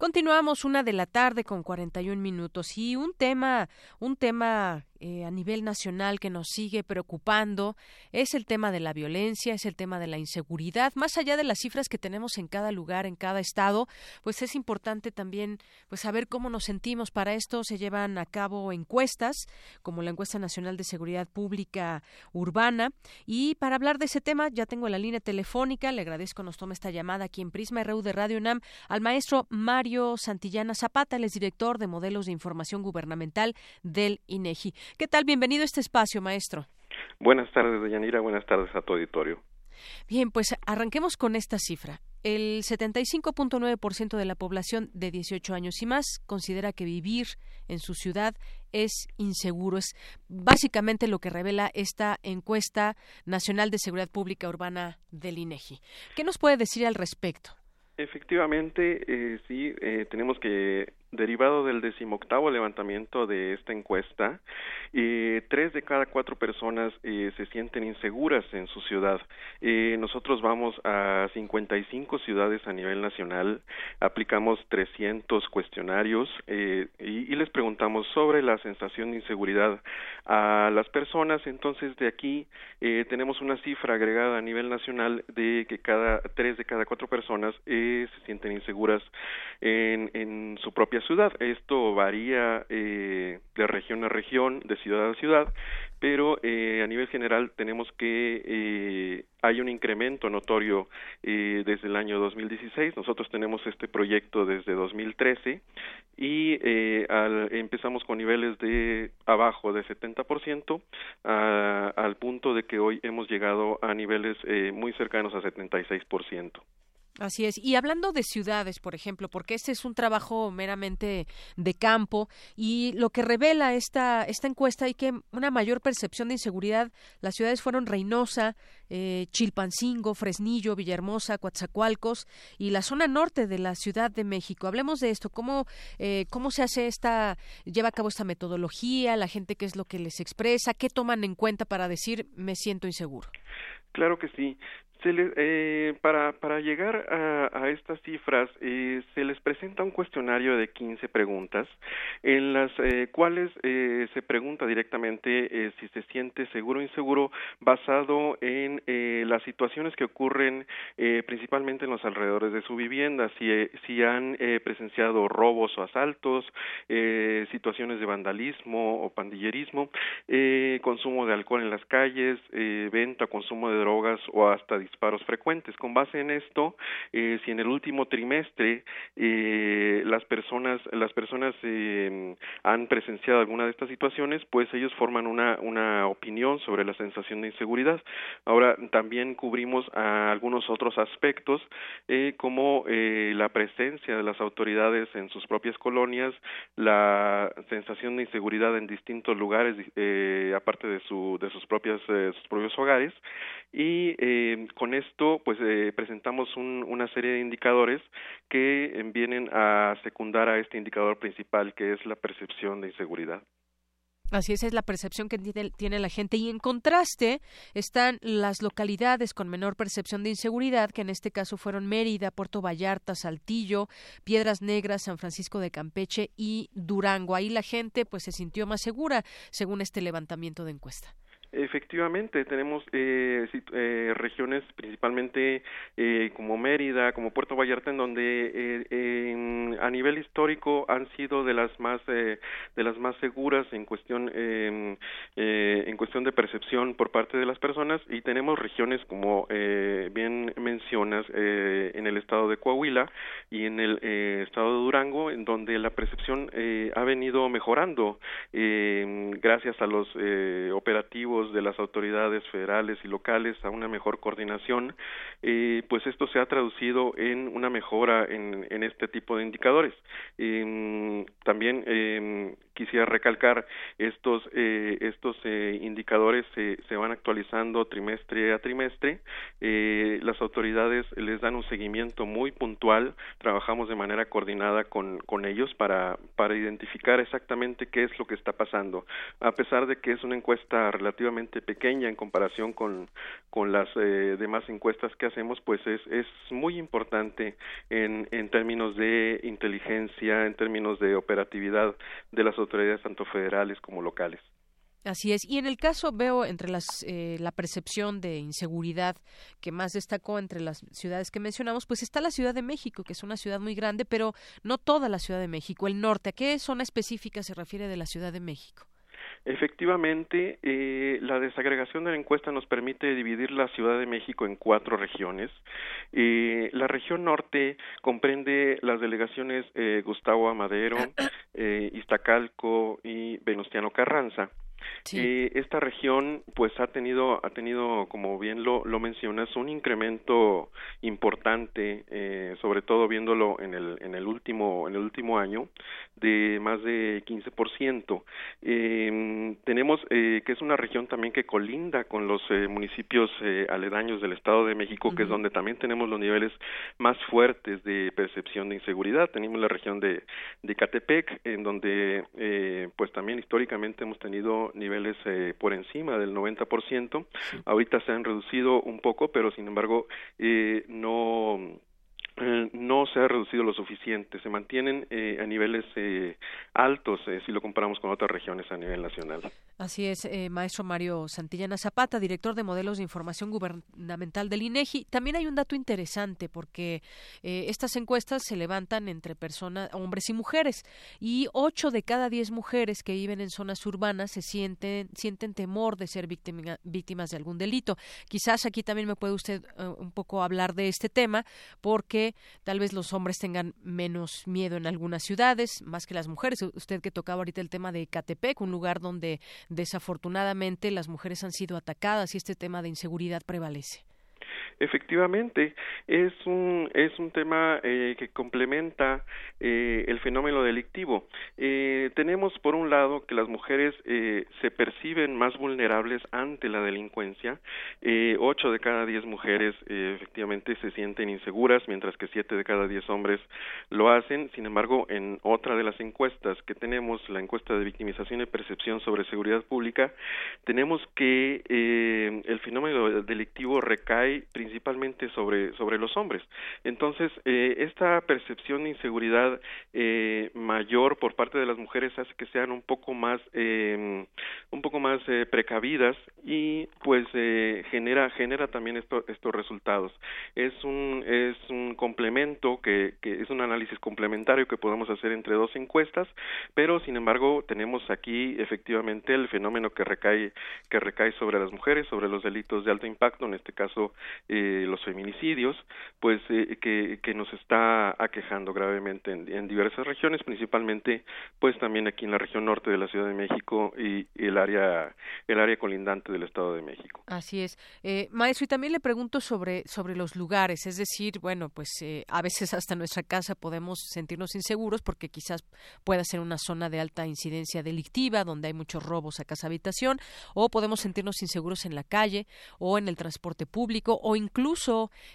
Continuamos una de la tarde con 41 minutos y un tema, un tema eh, a nivel nacional que nos sigue preocupando es el tema de la violencia, es el tema de la inseguridad. Más allá de las cifras que tenemos en cada lugar, en cada estado, pues es importante también pues saber cómo nos sentimos. Para esto se llevan a cabo encuestas, como la encuesta nacional de seguridad pública urbana. Y para hablar de ese tema, ya tengo la línea telefónica. Le agradezco nos tome esta llamada aquí en Prisma RU de Radio UNAM al maestro Mario Santillana Zapata, el es director de modelos de información gubernamental del INEGI. ¿Qué tal? Bienvenido a este espacio, maestro. Buenas tardes, Yanira. Buenas tardes a tu auditorio. Bien, pues arranquemos con esta cifra. El 75.9% de la población de 18 años y más considera que vivir en su ciudad es inseguro. Es básicamente lo que revela esta encuesta nacional de seguridad pública urbana del INEGI. ¿Qué nos puede decir al respecto? Efectivamente, eh, sí, eh, tenemos que derivado del decimoctavo levantamiento de esta encuesta, eh, tres de cada cuatro personas eh, se sienten inseguras en su ciudad. Eh, nosotros vamos a 55 ciudades a nivel nacional, aplicamos 300 cuestionarios y, y, les preguntamos sobre la sensación de inseguridad a las personas. Entonces, de aquí tenemos una cifra agregada a nivel nacional de que cada tres de cada cuatro personas se sienten inseguras en, en su propia ciudad. Esto varía eh, de región a región, de ciudad a ciudad, pero eh, a nivel general tenemos que eh, hay un incremento notorio eh, desde el año 2016. Nosotros tenemos este proyecto desde 2013 y eh, al, empezamos con niveles de abajo de 70% a, al punto de que hoy hemos llegado a niveles eh, muy cercanos a 76%. Así es. Y hablando de ciudades, por ejemplo, porque este es un trabajo meramente de campo y lo que revela esta, esta encuesta y que una mayor percepción de inseguridad, las ciudades fueron Reynosa, eh, Chilpancingo, Fresnillo, Villahermosa, Coatzacoalcos y la zona norte de la Ciudad de México. Hablemos de esto, cómo, eh, cómo se hace esta, lleva a cabo esta metodología, la gente qué es lo que les expresa, qué toman en cuenta para decir me siento inseguro. Claro que sí. Se le, eh, para, para llegar a, a estas cifras, eh, se les presenta un cuestionario de 15 preguntas en las cuales se pregunta directamente si se siente seguro o inseguro basado en las situaciones que ocurren principalmente en los alrededores de su vivienda, si, si han presenciado robos o asaltos, situaciones de vandalismo o pandillerismo, consumo de alcohol en las calles, venta, consumo de drogas o hasta disparos frecuentes. Con base en esto, eh, si en el último trimestre eh, las personas, las personas eh, han presenciado alguna de estas situaciones, pues ellos forman una, una opinión sobre la sensación de inseguridad. Ahora también cubrimos algunos otros aspectos, como la presencia de las autoridades en sus propias colonias, la sensación de inseguridad en distintos lugares, aparte de, su, de sus, propias, sus propios hogares, y eh, con esto pues eh, presentamos un, una serie de indicadores que eh, vienen a secundar a este indicador principal que es la percepción de inseguridad. Así es, es la percepción que tiene, la gente. Y en contraste están las localidades con menor percepción de inseguridad, que en este caso fueron Mérida, Puerto Vallarta, Saltillo, Piedras Negras, San Francisco de Campeche y Durango. Ahí la gente pues se sintió más segura, según este levantamiento de encuesta. Efectivamente, tenemos eh, eh, regiones principalmente eh, como Mérida, como Puerto Vallarta, en donde eh, a nivel histórico han sido de las más de las más seguras en cuestión em, en cuestión de percepción por parte de las personas. Y tenemos regiones como bien mencionas en el estado de Coahuila y en el estado de Durango, en donde la percepción ha venido mejorando em, gracias a los operativos de las autoridades federales y locales a una mejor coordinación, eh, pues esto se ha traducido en una mejora en, este tipo de indicadores. Eh, también eh, quisiera recalcar estos eh, estos eh, indicadores se, se van actualizando trimestre a trimestre eh, las autoridades les dan un seguimiento muy puntual trabajamos de manera coordinada con, con ellos para para identificar exactamente qué es lo que está pasando. A pesar de que es una encuesta relativamente pequeña en comparación con con las demás encuestas que hacemos pues es es muy importante en en términos de inteligencia en términos de operatividad de las autoridades tanto federales como locales. Así es. Y en el caso veo entre las eh, la percepción de inseguridad que más destacó entre las ciudades que mencionamos, pues está la Ciudad de México, que es una ciudad muy grande, pero no toda la Ciudad de México, el norte. ¿A qué zona específica se refiere de la Ciudad de México? Efectivamente, eh, la desagregación de la encuesta nos permite dividir la Ciudad de México en cuatro regiones. Eh, la región norte comprende las delegaciones eh, Gustavo Amadero, eh, Iztacalco y Venustiano Carranza. Eh, esta región pues ha tenido ha tenido como bien lo, lo mencionas un incremento importante eh, sobre todo viéndolo en el en el último en el último año de más de 15%. Eh, tenemos eh, que es una región también que colinda con los eh, municipios eh, aledaños del Estado de México, que es donde también tenemos los niveles más fuertes de percepción de inseguridad. Tenemos la región de, de Catepec, en donde eh, pues también históricamente hemos tenido niveles eh, por encima del 90%. Ahorita se han reducido un poco, pero sin embargo eh, no no se ha reducido lo suficiente, se mantienen eh, a niveles eh, altos eh, si lo comparamos con otras regiones a nivel nacional. Así es, eh, maestro Mario Santillana Zapata, director de modelos de información gubernamental del INEGI. También hay un dato interesante porque eh, estas encuestas se levantan entre personas, hombres y mujeres, y ocho de cada diez mujeres que viven en zonas urbanas se sienten sienten temor de ser víctima, víctimas de algún delito. Quizás aquí también me puede usted uh, un poco hablar de este tema porque tal vez los hombres tengan menos miedo en algunas ciudades más que las mujeres. Usted que tocaba ahorita el tema de Catepec, un lugar donde desafortunadamente las mujeres han sido atacadas y este tema de inseguridad prevalece. Efectivamente, es un, es un tema eh, que complementa eh, el fenómeno delictivo. Eh, tenemos, por un lado, que las mujeres eh, se perciben más vulnerables ante la delincuencia. Eh, ocho de cada diez mujeres eh, efectivamente se sienten inseguras, mientras que siete de cada diez hombres lo hacen. Sin embargo, en otra de las encuestas que tenemos, la encuesta de victimización y percepción sobre seguridad pública, tenemos que el fenómeno delictivo recae principalmente principalmente sobre, sobre los hombres. Entonces, eh, esta percepción de inseguridad eh, mayor por parte de las mujeres hace que sean un poco más, em, un poco más eh, precavidas y pues genera, genera también esto, estos resultados. Es un, es un complemento que, que es un análisis complementario que podemos hacer entre dos encuestas, pero sin embargo tenemos aquí efectivamente el fenómeno que recae, que recae sobre las mujeres, sobre los delitos de alto impacto, en este caso eh, los feminicidios, pues eh, que, que, nos está aquejando gravemente en, diversas regiones, principalmente pues también aquí en la región norte de la Ciudad de México y, el área el área colindante del Estado de México. Así es, eh, maestro y también le pregunto sobre sobre los lugares, es decir, bueno pues eh, a veces hasta nuestra casa podemos sentirnos inseguros porque quizás pueda ser una zona de alta incidencia delictiva donde hay muchos robos a casa habitación o podemos sentirnos inseguros en la calle o en el transporte público o incluso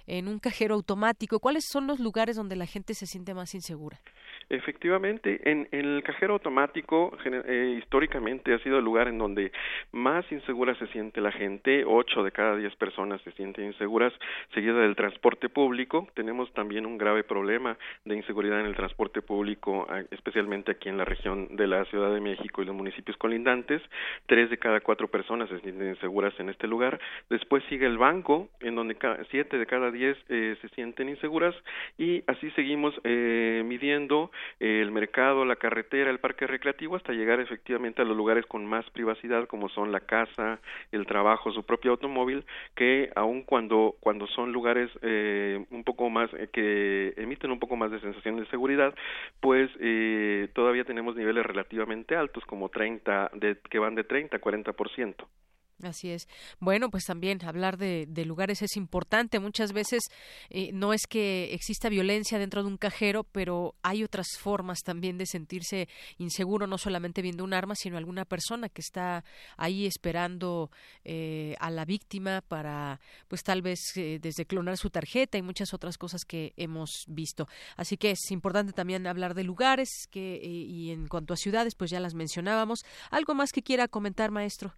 en un cajero automático. ¿Cuáles son los lugares donde la gente se siente más insegura? Efectivamente, en, el cajero automático eh, históricamente ha sido el lugar en donde más insegura se siente la gente, ocho de cada diez personas se sienten inseguras, seguida del transporte público. Tenemos también un grave problema de inseguridad en el transporte público, especialmente aquí en la región de la Ciudad de México y los municipios colindantes. Tres de cada cuatro personas se sienten inseguras en este lugar. Después sigue el banco, en donde siete de cada diez eh, se sienten inseguras y así seguimos eh, midiendo el mercado, la carretera, el parque recreativo, hasta llegar efectivamente a los lugares con más privacidad, como son la casa, el trabajo, su propio automóvil, que aun cuando, cuando son lugares eh, un poco más, eh, que emiten un poco más de sensación de seguridad, pues eh, todavía tenemos niveles relativamente altos, como 30, de, que van de 30 a 40%. Así es. Bueno, pues también hablar de, lugares es importante. Muchas veces eh, no es que exista violencia dentro de un cajero, pero hay otras formas también de sentirse inseguro, no solamente viendo un arma, sino alguna persona que está ahí esperando eh, a la víctima para, pues tal vez eh, desde clonar su tarjeta y muchas otras cosas que hemos visto. Así que es importante también hablar de lugares que y en cuanto a ciudades, pues ya las mencionábamos. ¿Algo más que quiera comentar, maestro?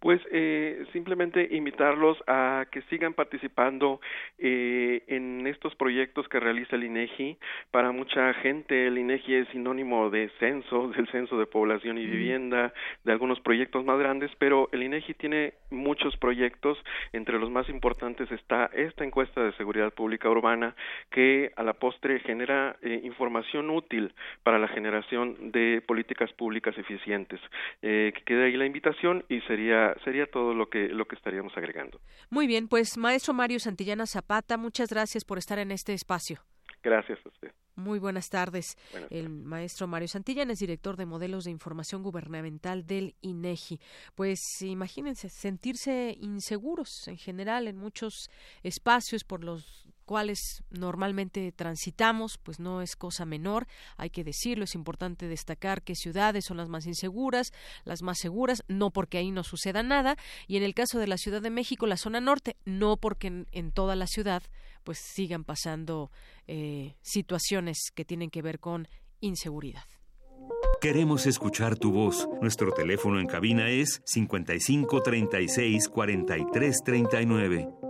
Pues eh, simplemente invitarlos a que sigan participando eh, en estos proyectos que realiza el INEGI. Para mucha gente el INEGI es sinónimo de censo, del censo de población y vivienda, de algunos proyectos más grandes, pero el INEGI tiene muchos proyectos. Entre los más importantes está esta encuesta de seguridad pública urbana que a la postre genera eh, información útil para la generación de políticas públicas eficientes. que quede ahí la invitación y sería sería todo lo que lo que estaríamos agregando. Muy bien, pues maestro Mario Santillana Zapata, muchas gracias por estar en este espacio. Gracias a usted. Muy buenas tardes. El maestro Mario Santillana es director de modelos de información gubernamental del INEGI. Pues imagínense sentirse inseguros en general en muchos espacios por los cuales normalmente transitamos, pues no es cosa menor, hay que decirlo, es importante destacar que ciudades son las más inseguras, las más seguras, no porque ahí no suceda nada, y en el caso de la Ciudad de México, la zona norte, no porque en, toda la ciudad pues sigan pasando eh, situaciones que tienen que ver con inseguridad. Queremos escuchar tu voz. Nuestro teléfono en cabina es 55 36 43 39.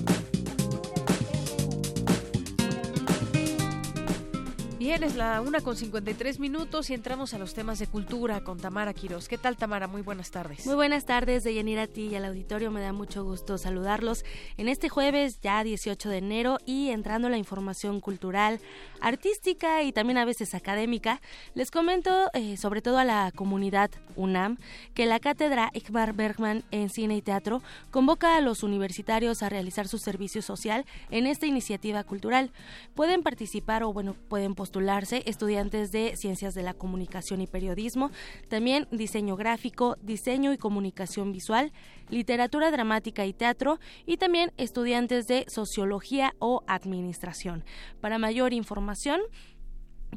Es la una con 53 minutos y entramos a los temas de cultura con Tamara Quiroz. ¿Qué tal, Tamara? Muy buenas tardes. Muy buenas tardes, de Yanira a ti y al auditorio. Me da mucho gusto saludarlos en este jueves, ya 18 de enero, y entrando a la información cultural, artística y también a veces académica, les comento, eh, sobre todo a la comunidad UNAM, que la cátedra Igmar Bergman en Cine y Teatro convoca a los universitarios a realizar su servicio social en esta iniciativa cultural. Pueden participar o, bueno, pueden postular estudiantes de Ciencias de la Comunicación y Periodismo, también diseño gráfico, diseño y comunicación visual, literatura dramática y teatro y también estudiantes de Sociología o Administración. Para mayor información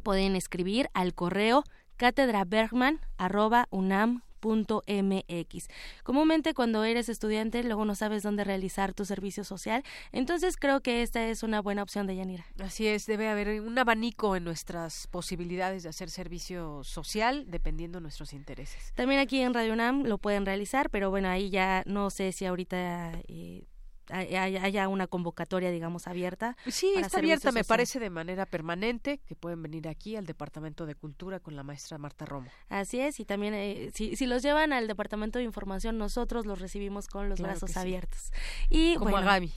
pueden escribir al correo catedrabergman.unam fini.mx. Comúnmente cuando eres estudiante luego no sabes dónde realizar tu servicio social, entonces creo que esta es una buena opción de Yanira. Así es, debe haber un abanico en nuestras posibilidades de hacer servicio social dependiendo de nuestros intereses. También aquí en Radio UNAM lo pueden realizar, pero bueno, ahí ya no sé si ahorita eh, haya una convocatoria, digamos, abierta. Sí, está abierta, me parece, de manera permanente, que pueden venir aquí al Departamento de Cultura con la maestra Marta Romo. Así es, y también eh, si, si, los llevan al Departamento de Información, nosotros los recibimos con los brazos abiertos. Y, Como a Gaby.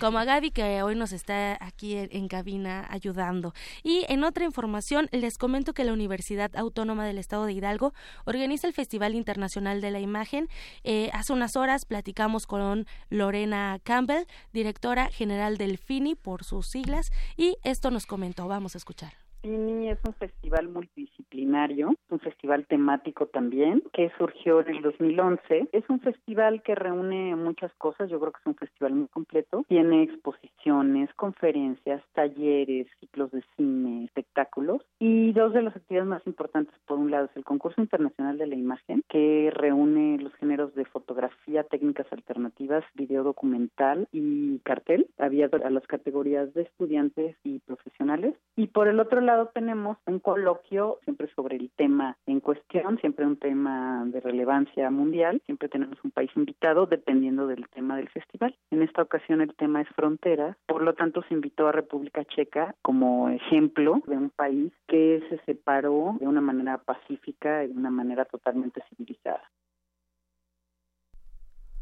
Como a Gaby que hoy nos está aquí en cabina ayudando. Y en otra información les comento que la Universidad Autónoma del Estado de Hidalgo organiza el Festival Internacional de la Imagen. Eh, hace unas horas platicamos con Lorena Campbell, directora general del FINI por sus siglas, y esto nos comentó. Vamos a escuchar. FINI es un festival multidisciplinario, un festival temático también, que surgió en el 2011. Es un festival que reúne muchas cosas, yo creo que es un festival muy completo. Tiene exposiciones, conferencias, talleres, ciclos de cine, espectáculos. Y dos de las actividades más importantes, por un lado, es el concurso internacional de la imagen, que reúne los géneros de fotografía, técnicas alternativas, video documental y cartel, abierto a las categorías de estudiantes y profesionales. Y por el otro lado, tenemos un coloquio siempre sobre el tema en cuestión, siempre un tema de relevancia mundial, siempre tenemos un país invitado dependiendo del tema del festival. En esta ocasión el tema es frontera, por lo tanto se invitó a República Checa como ejemplo de un país que se separó de una manera pacífica y de una manera totalmente civilizada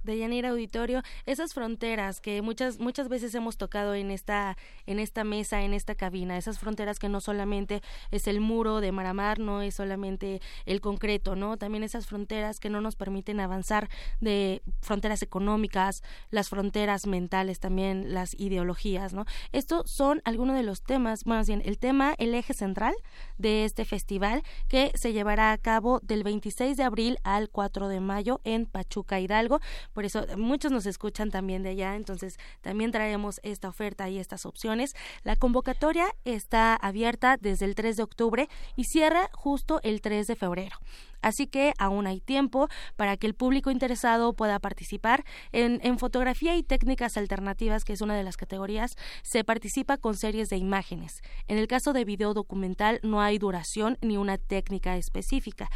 de Auditorio, esas fronteras que muchas muchas veces hemos tocado en esta en esta mesa, en esta cabina, esas fronteras que no solamente es el muro de Maramar, no es solamente el concreto, ¿no? También esas fronteras que no nos permiten avanzar de fronteras económicas, las fronteras mentales también, las ideologías, ¿no? Estos son algunos de los temas, más bien el tema, el eje central de este festival que se llevará a cabo del 26 de abril al 4 de mayo en Pachuca Hidalgo por eso muchos nos escuchan también de allá, entonces también traemos esta oferta y estas opciones. La convocatoria está abierta desde el 3 de octubre y cierra justo el 3 de febrero. Así que aún hay tiempo para que el público interesado pueda participar. En, en, fotografía y técnicas alternativas, que es una de las categorías, se participa con series de imágenes. En el caso de video documental no hay duración ni una técnica específica.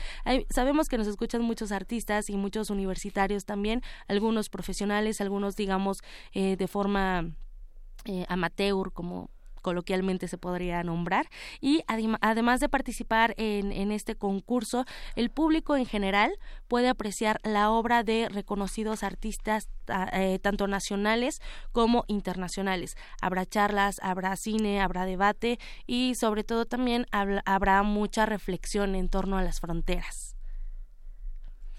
sabemos que nos escuchan muchos artistas y muchos universitarios también, algunos profesionales, algunos digamos eh, de forma eh, amateur como coloquialmente se podría nombrar. Y además de participar en, en, este concurso, el público en general puede apreciar la obra de reconocidos artistas eh, tanto nacionales como internacionales. Habrá charlas, habrá cine, habrá debate y sobre todo también habrá mucha reflexión en torno a las fronteras.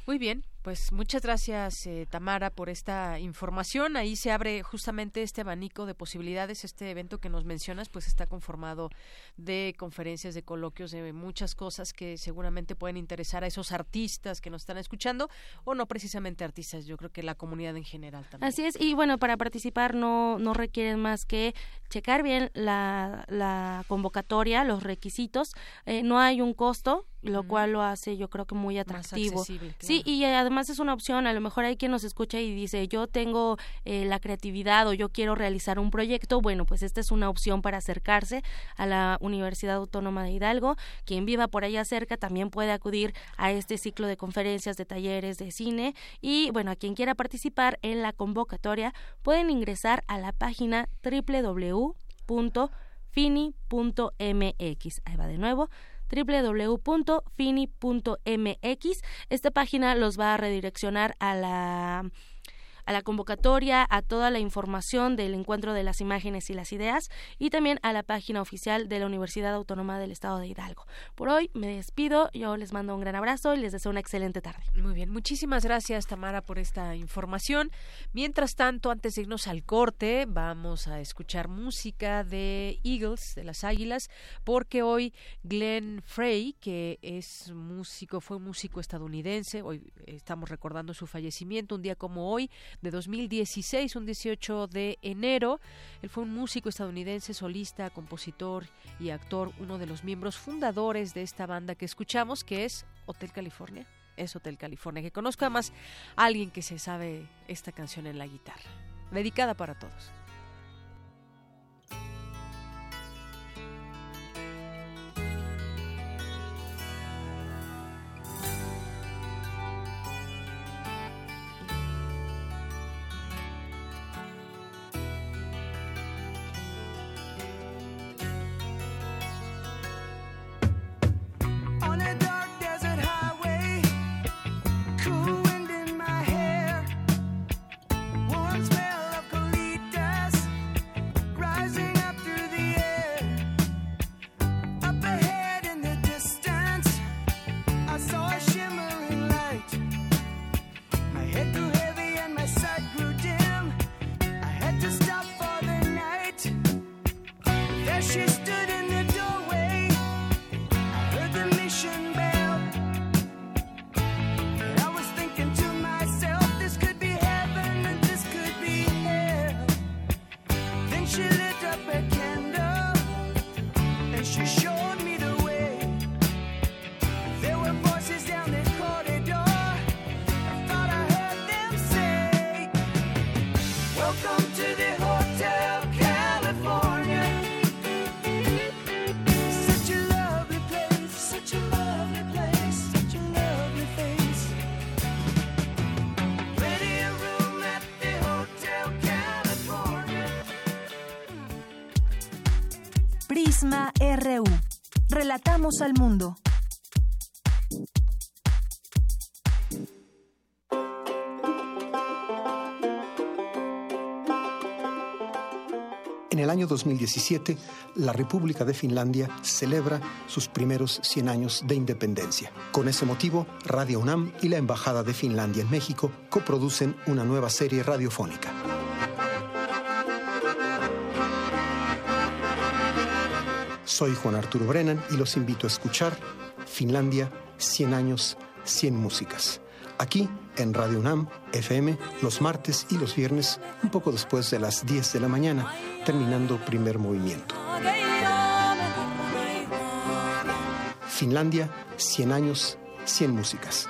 Muy bien, pues muchas gracias, eh, Tamara, por esta información. Ahí se abre justamente este abanico de posibilidades. Este evento que nos mencionas, pues está conformado de conferencias, de coloquios, de muchas cosas que seguramente pueden interesar a esos artistas que nos están escuchando, o no precisamente artistas, yo creo que la comunidad en general también. Así es, y bueno, para participar no, no requieren más que checar bien la, la convocatoria, los requisitos. Eh, no hay un costo, lo cual lo hace yo creo que muy atractivo. Sí, y además es una opción, a lo mejor hay quien nos escucha y dice, yo tengo eh, la creatividad o yo quiero realizar un proyecto, bueno, pues esta es una opción para acercarse a la Universidad Autónoma de Hidalgo. Quien viva por allá cerca también puede acudir a este ciclo de conferencias, de talleres, de cine y bueno, a quien quiera participar en la convocatoria pueden ingresar a la página www.fini.mx. Ahí va de nuevo www.fini.mx. Esta página los va a redireccionar a la a la convocatoria, a toda la información del encuentro de las imágenes y las ideas y también a la página oficial de la Universidad Autónoma del Estado de Hidalgo. Por hoy me despido, yo les mando un gran abrazo y les deseo una excelente tarde. Muy bien, muchísimas gracias Tamara por esta información. Mientras tanto, antes de irnos al corte, vamos a escuchar música de Eagles, de las Águilas, porque hoy Glenn Frey, que es músico, fue músico estadounidense, hoy estamos recordando su fallecimiento, un día como hoy, de 2016, un 18 de enero. Él fue un músico estadounidense, solista, compositor y actor, uno de los miembros fundadores de esta banda que escuchamos, que es Hotel California. es Hotel California. Que conozca más alguien que se sabe esta canción en la guitarra. Dedicada para todos. Al mundo. En el año 2017, la República de Finlandia celebra sus primeros 100 años de independencia. Con ese motivo, Radio UNAM y la Embajada de Finlandia en México coproducen una nueva serie radiofónica. Soy Juan Arturo Brennan y los invito a escuchar Finlandia 100 años, 100 músicas. Aquí en Radio UNAM FM los martes y los viernes, un poco después de las 10 de la mañana, terminando primer movimiento. Finlandia 100 años, 100 músicas.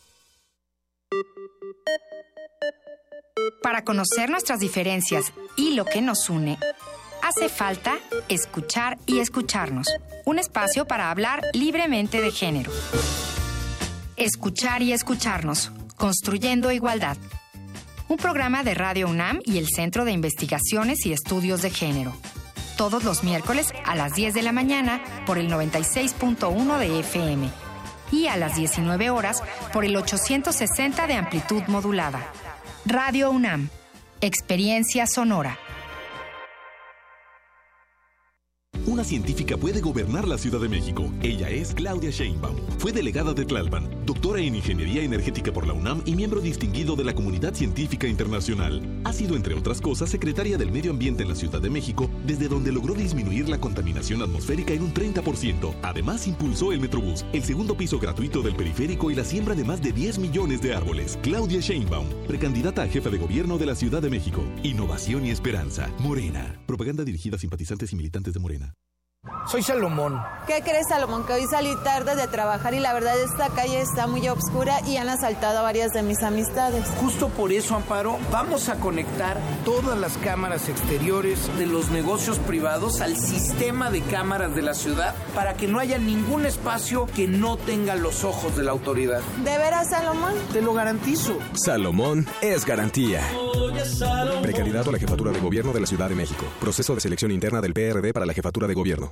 Para conocer nuestras diferencias y lo que nos une, hace falta escuchar y escucharnos. Un espacio para hablar libremente de género. Escuchar y escucharnos, construyendo igualdad. Un programa de Radio UNAM y el Centro de Investigaciones y Estudios de Género. Todos los miércoles a las 10 de la mañana por el 96.1 de FM y a las 19 horas por el 860 de amplitud modulada. Radio UNAM, Experiencia Sonora. Una científica puede gobernar la Ciudad de México. Ella es Claudia Sheinbaum. Fue delegada de Tlalpan, doctora en Ingeniería Energética por la UNAM y miembro distinguido de la Comunidad Científica Internacional. Ha sido, entre otras cosas, secretaria del Medio Ambiente en la Ciudad de México, desde donde logró disminuir la contaminación atmosférica en un 30%. Además, impulsó el Metrobús, el segundo piso gratuito del periférico y la siembra de más de 10 millones de árboles. Claudia Sheinbaum, precandidata a jefa de gobierno de la Ciudad de México. Innovación y esperanza. Morena. Propaganda dirigida a simpatizantes y militantes de Morena. Soy Salomón. ¿Qué crees, Salomón? Que hoy salí tarde de trabajar y la verdad esta calle está muy oscura y han asaltado a varias de mis amistades. Justo por eso, Amparo, vamos a conectar todas las cámaras exteriores de los negocios privados al sistema de cámaras de la ciudad para que no haya ningún espacio que no tenga los ojos de la autoridad. ¿De veras, Salomón? Te lo garantizo. Salomón es garantía. Precandidato a la jefatura de gobierno de la Ciudad de México. Proceso de selección interna del PRD para la jefatura de gobierno.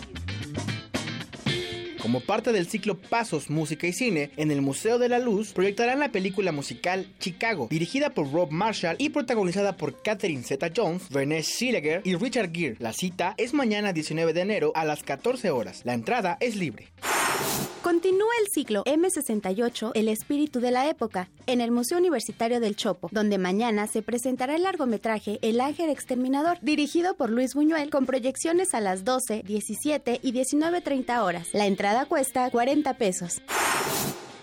Como parte del ciclo Pasos, Música y Cine, en el Museo de la Luz proyectarán la película musical Chicago, dirigida por Rob Marshall y protagonizada por Catherine Zeta-Jones, Renée Zellweger y Richard Gere. La cita es mañana 19 de enero a las 14 horas. La entrada es libre. Continúa el ciclo M68, El espíritu de la época, en el Museo Universitario del Chopo, donde mañana se presentará el largometraje El Ángel Exterminador, dirigido por Luis Buñuel, con proyecciones a las 12, 17 y 19.30 horas. La entrada cuesta 40 pesos.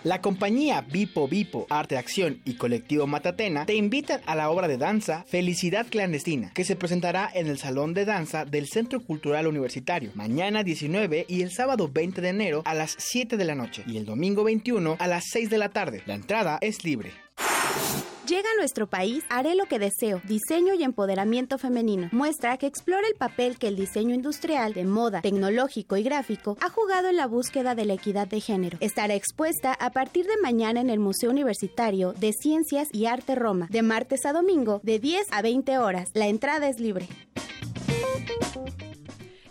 La compañía Bipo Bipo, Arte Acción y Colectivo Matatena te invitan a la obra de danza Felicidad Clandestina, que se presentará en el Salón de Danza del Centro Cultural Universitario, mañana 19 y el sábado 20 de enero a las 7 de la noche y el domingo 21 a las 6 de la tarde. La entrada es libre. Llega a nuestro país Haré lo que deseo, diseño y empoderamiento femenino. Muestra que explora el papel que el diseño industrial, de moda, tecnológico y gráfico ha jugado en la búsqueda de la equidad de género. Estará expuesta a partir de mañana en el Museo Universitario de Ciencias y Arte Roma, de martes a domingo, de 10 a 20 horas. La entrada es libre.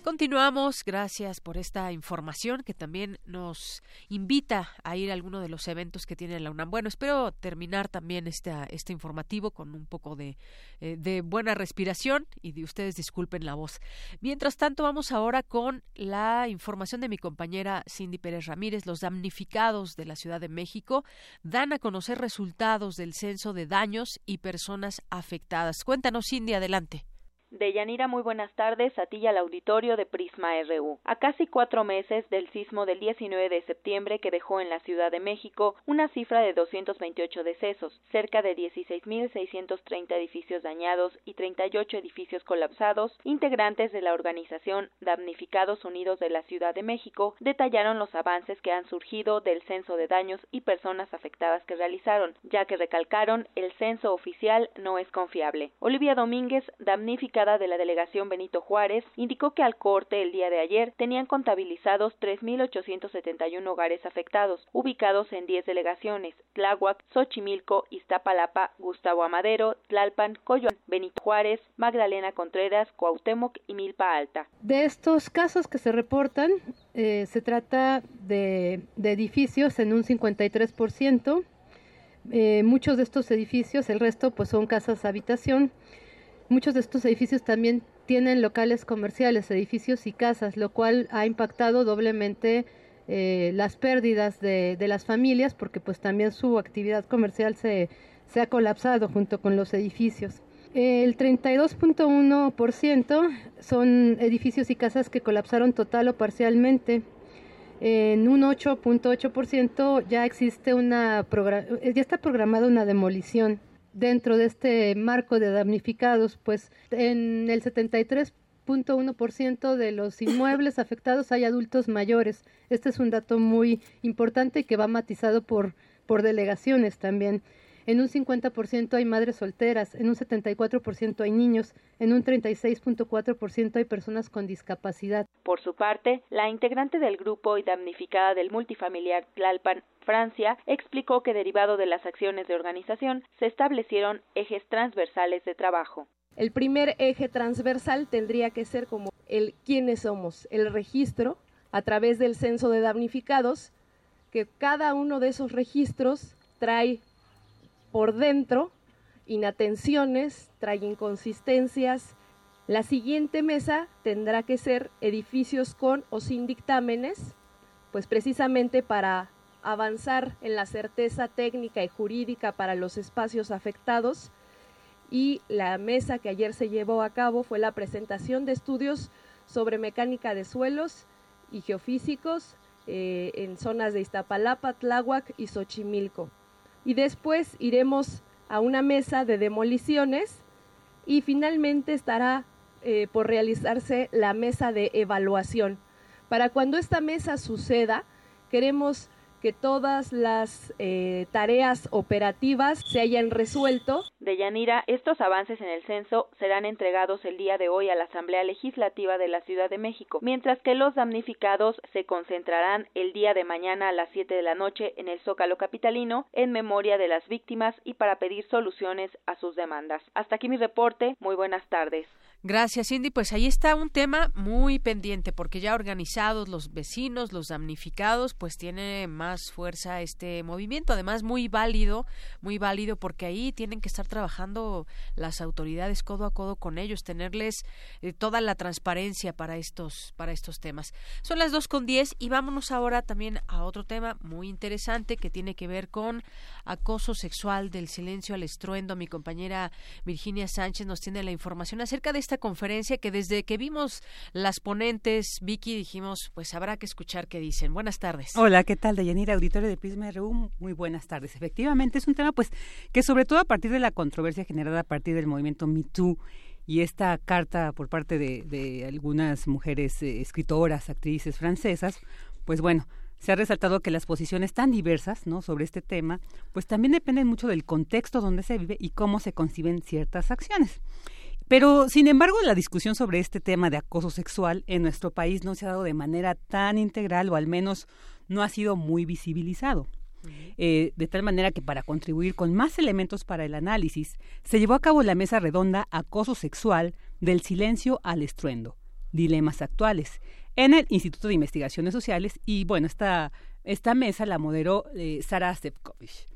Continuamos, gracias por esta información que también nos invita a ir a alguno de los eventos que tiene la UNAM. Bueno, espero terminar también este, este informativo con un poco de, eh, de buena respiración y de ustedes disculpen la voz. Mientras tanto, vamos ahora con la información de mi compañera Cindy Pérez Ramírez. Los damnificados de la Ciudad de México dan a conocer resultados del censo de daños y personas afectadas. Cuéntanos, Cindy, adelante. Deyanira, muy buenas tardes a ti y al auditorio de Prisma RU. A casi cuatro meses del sismo del 19 de septiembre que dejó en la Ciudad de México una cifra de 228 decesos, cerca de 16.630 edificios dañados y 38 edificios colapsados, integrantes de la organización Damnificados Unidos de la Ciudad de México detallaron los avances que han surgido del censo de daños y personas afectadas que realizaron, ya que recalcaron el censo oficial no es confiable. Olivia Domínguez, damnificada de la delegación Benito Juárez indicó que al corte el día de ayer tenían contabilizados 3.871 hogares afectados, ubicados en 10 delegaciones, Tláhuac, Xochimilco, Iztapalapa, Gustavo Amadero, Tlalpan, Coyoacán, Benito Juárez, Magdalena Contreras, Cuauhtémoc y Milpa Alta. De estos casos que se reportan, eh, se trata de, de edificios en un 53%, eh, muchos de estos edificios, el resto pues son casas habitación, Muchos de estos edificios también tienen locales comerciales, edificios y casas, lo cual ha impactado doblemente eh, las pérdidas de, de, las familias porque pues también su actividad comercial se, se ha colapsado junto con los edificios. El 32.1% son edificios y casas que colapsaron total o parcialmente. En un 8.8% ya existe una ya está programada una demolición dentro de este marco de damnificados, pues en el 73.1% de los inmuebles afectados hay adultos mayores. Este es un dato muy importante que va matizado por, por delegaciones también. En un 50% hay madres solteras, en un 74% hay niños, en un 36.4% hay personas con discapacidad. Por su parte, la integrante del grupo y damnificada del multifamiliar Tlalpan, Francia, explicó que derivado de las acciones de organización se establecieron ejes transversales de trabajo. El primer eje transversal tendría que ser como el quiénes somos, el registro a través del censo de damnificados, que cada uno de esos registros trae por dentro inatenciones, trae inconsistencias. La siguiente mesa tendrá que ser edificios con o sin dictámenes, pues precisamente para avanzar en la certeza técnica y jurídica para los espacios afectados. Y la mesa que ayer se llevó a cabo fue la presentación de estudios sobre mecánica de suelos y geofísicos eh, en zonas de Iztapalapa, Tláhuac y Xochimilco. Y después iremos a una mesa de demoliciones y finalmente estará eh, por realizarse la mesa de evaluación. Para cuando esta mesa suceda, queremos que todas las eh, tareas operativas se hayan resuelto. De Yanira, estos avances en el censo serán entregados el día de hoy a la Asamblea Legislativa de la Ciudad de México, mientras que los damnificados se concentrarán el día de mañana a las 7 de la noche en el Zócalo Capitalino en memoria de las víctimas y para pedir soluciones a sus demandas. Hasta aquí mi reporte. Muy buenas tardes. Gracias, Cindy. Pues ahí está un tema muy pendiente, porque ya organizados los vecinos, los damnificados, pues tiene más fuerza este movimiento. Además, muy válido, muy válido, porque ahí tienen que estar trabajando las autoridades codo a codo con ellos, tenerles eh, toda la transparencia para estos, para estos temas. Son las dos con diez y vámonos ahora también a otro tema muy interesante que tiene que ver con acoso sexual del silencio al estruendo. Mi compañera Virginia Sánchez nos tiene la información acerca de esta conferencia que desde que vimos las ponentes, Vicky, dijimos, pues habrá que escuchar qué dicen. Buenas tardes. Hola, ¿qué tal, Deyanira, auditorio de Prisma RU? Muy buenas tardes. Efectivamente, es un tema pues que sobre todo a partir de la controversia generada a partir del movimiento Me Too y esta carta por parte de, algunas mujeres eh, escritoras, actrices francesas, pues bueno, se ha resaltado que las posiciones tan diversas ¿no? sobre este tema, pues también dependen mucho del contexto donde se vive y cómo se conciben ciertas acciones. Pero, sin embargo, la discusión sobre este tema de acoso sexual en nuestro país no se ha dado de manera tan integral o al menos no ha sido muy visibilizado. Eh, de tal manera que para contribuir con más elementos para el análisis, se llevó a cabo la mesa redonda Acoso sexual del silencio al estruendo, dilemas actuales, en el Instituto de Investigaciones Sociales y bueno, esta, esta mesa la moderó eh, Sara Stepkovich.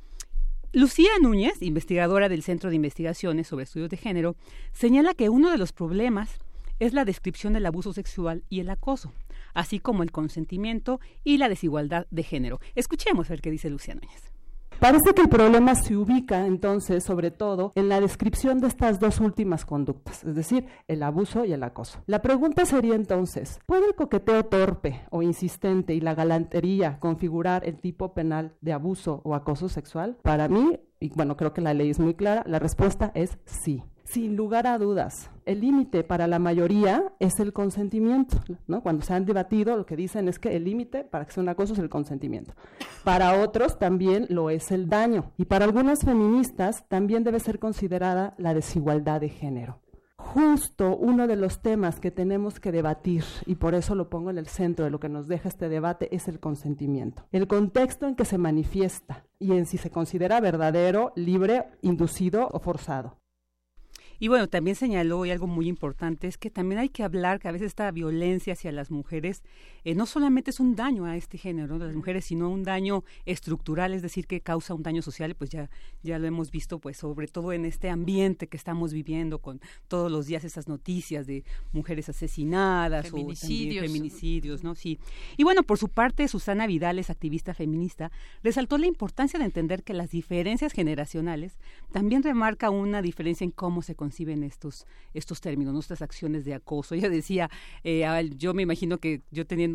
Lucía Núñez, investigadora del Centro de Investigaciones sobre Estudios de Género, señala que uno de los problemas es la descripción del abuso sexual y el acoso, así como el consentimiento y la desigualdad de género. Escuchemos a ver qué dice Lucía Núñez. Parece que el problema se ubica entonces sobre todo en la descripción de estas dos últimas conductas, es decir, el abuso y el acoso. La pregunta sería entonces, ¿puede el coqueteo torpe o insistente y la galantería configurar el tipo penal de abuso o acoso sexual? Para mí, y bueno, creo que la ley es muy clara, la respuesta es sí sin lugar a dudas. El límite para la mayoría es el consentimiento. Cuando se han debatido, lo que dicen es que el límite para que sea una cosa es el consentimiento. Para otros también lo es el daño. Y para algunas feministas también debe ser considerada la desigualdad de género. Justo uno de los temas que tenemos que debatir, y por eso lo pongo en el centro de lo que nos deja este debate, es el consentimiento. El contexto en que se manifiesta y en si se considera verdadero, libre, inducido o forzado. Y bueno, también señaló, y algo muy importante, es que también hay que hablar que a veces esta violencia hacia las mujeres eh, no solamente es un daño a este género de las mujeres, sino un daño estructural, es decir, que causa un daño social, pues ya, ya lo hemos visto, pues sobre todo en este ambiente que estamos viviendo con todos los días esas noticias de mujeres asesinadas feminicidios. o feminicidios, ¿no? Sí. Y bueno, por su parte, Susana Vidal es activista feminista, resaltó la importancia de entender que las diferencias generacionales también remarca una diferencia en cómo se conciben estos, estos términos, nuestras acciones de acoso. Ella decía, eh, yo me imagino que yo teniendo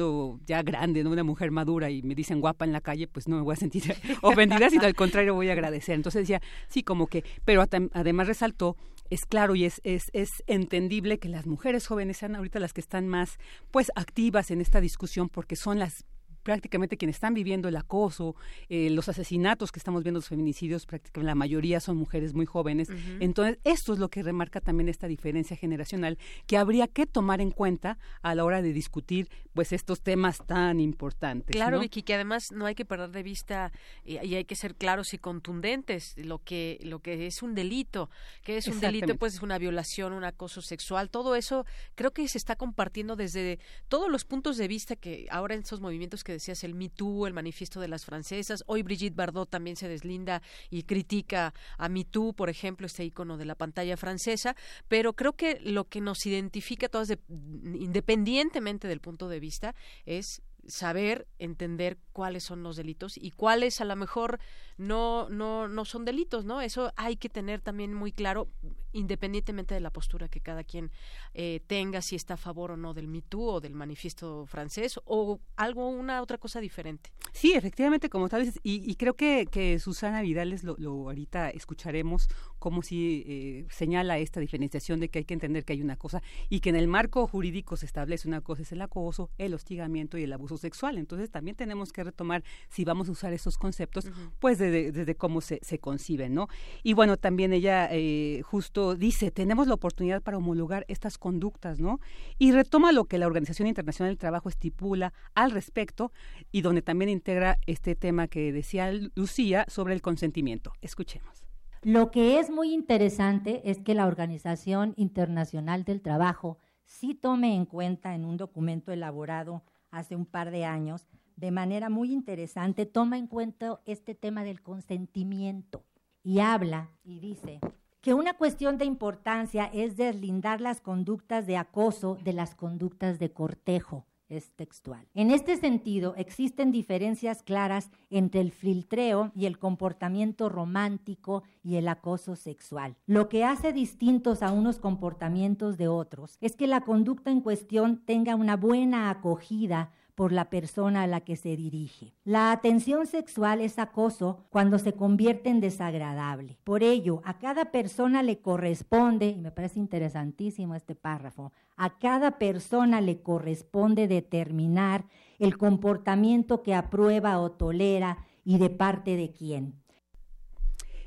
ya grande, ¿no? una mujer madura y me dicen guapa en la calle, pues no me voy a sentir ofendida, sino al contrario voy a agradecer. Entonces decía, sí, como que, pero además resaltó es claro y es, es, es entendible que las mujeres jóvenes sean ahorita las que están más pues activas en esta discusión porque son las prácticamente quienes están viviendo el acoso, eh, los asesinatos que estamos viendo, los feminicidios, prácticamente la mayoría son mujeres muy jóvenes. Entonces, esto es lo que remarca también esta diferencia generacional que habría que tomar en cuenta a la hora de discutir pues estos temas tan importantes. Claro, Vicky, que además no hay que perder de vista y, hay que ser claros y contundentes lo que lo que es un delito, que es un delito pues es una violación, un acoso sexual, todo eso creo que se está compartiendo desde todos los puntos de vista que ahora en esos movimientos que decías el Me Too, el manifiesto de las francesas, hoy Brigitte Bardot también se deslinda y critica a Me Too, por ejemplo, este icono de la pantalla francesa, pero creo que lo que nos identifica todas independientemente del punto de vista es saber entender cuáles son los delitos y cuáles a lo mejor no no no son delitos no eso hay que tener también muy claro independientemente de la postura que cada quien eh, tenga si está a favor o no del Me o del manifiesto francés o algo una otra cosa diferente. Sí efectivamente como tal y, y creo que, que Susana Vidales lo, lo ahorita escucharemos como si eh, señala esta diferenciación de que hay que entender que hay una cosa y que en el marco jurídico se establece una cosa es el acoso el hostigamiento y el abuso sexual. Entonces también tenemos que retomar si vamos a usar esos conceptos pues desde, cómo se, se conciben no y bueno también ella eh, justo dice, tenemos la oportunidad para homologar estas conductas, ¿no? Y retoma lo que la Organización Internacional del Trabajo estipula al respecto y donde también integra este tema que decía Lucía sobre el consentimiento. Escuchemos. Lo que es muy interesante es que la Organización Internacional del Trabajo sí tome en cuenta en un documento elaborado hace un par de años, de manera muy interesante, toma en cuenta este tema del consentimiento y habla y dice, que una cuestión de importancia es deslindar las conductas de acoso de las conductas de cortejo. Es textual. En este sentido, existen diferencias claras entre el filtreo y el comportamiento romántico y el acoso sexual. Lo que hace distintos a unos comportamientos de otros es que la conducta en cuestión tenga una buena acogida por la persona a la que se dirige. La atención sexual es acoso cuando se convierte en desagradable. Por ello, a cada persona le corresponde, y me parece interesantísimo este párrafo, a cada persona le corresponde determinar el comportamiento que aprueba o tolera y de parte de quién.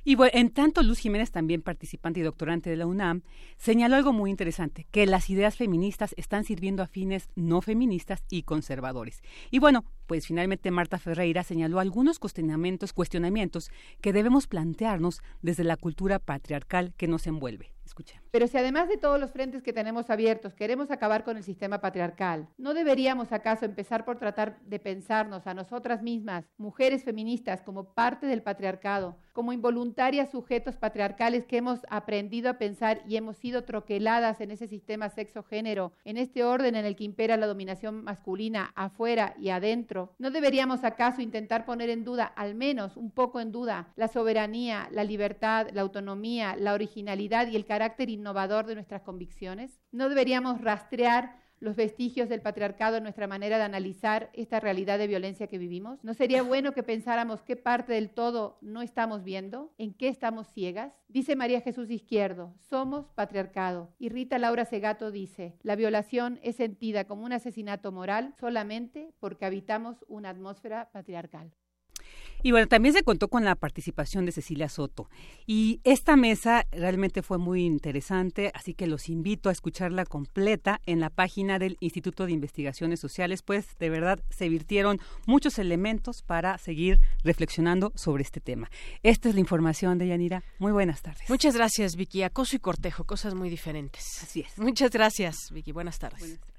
Y bueno, en tanto, Luz Jiménez, también participante y doctorante de la UNAM, señaló algo muy interesante, que las ideas feministas están sirviendo a fines no feministas y conservadores. Y bueno, pues finalmente Marta Ferreira señaló algunos cuestionamientos, cuestionamientos que debemos plantearnos desde la cultura patriarcal que nos envuelve. Pero si además de todos los frentes que tenemos abiertos queremos acabar con el sistema patriarcal, ¿no deberíamos acaso empezar por tratar de pensarnos a nosotras mismas, mujeres feministas, como parte del patriarcado, como involuntarias sujetos patriarcales que hemos aprendido a pensar y hemos sido troqueladas en ese sistema sexo-género, en este orden en el que impera la dominación masculina afuera y adentro? ¿No deberíamos acaso intentar poner en duda, al menos un poco en duda, la soberanía, la libertad, la autonomía, la originalidad y el carácter innovador de nuestras convicciones? ¿No deberíamos rastrear los vestigios del patriarcado en nuestra manera de analizar esta realidad de violencia que vivimos? ¿No sería bueno que pensáramos qué parte del todo no estamos viendo? ¿En qué estamos ciegas? Dice María Jesús Izquierdo, somos patriarcado. Y Rita Laura Segato dice, la violación es sentida como un asesinato moral solamente porque habitamos una atmósfera patriarcal. Y bueno, también se contó con la participación de Cecilia Soto. Y esta mesa realmente fue muy interesante, así que los invito a escucharla completa en la página del Instituto de Investigaciones Sociales, pues de verdad se virtieron muchos elementos para seguir reflexionando sobre este tema. Esta es la información de Yanira. Muy buenas tardes. Muchas gracias, Vicky. Acoso y cortejo, cosas muy diferentes. Así es. Muchas gracias, Vicky. Buenas tardes. Buenas tardes.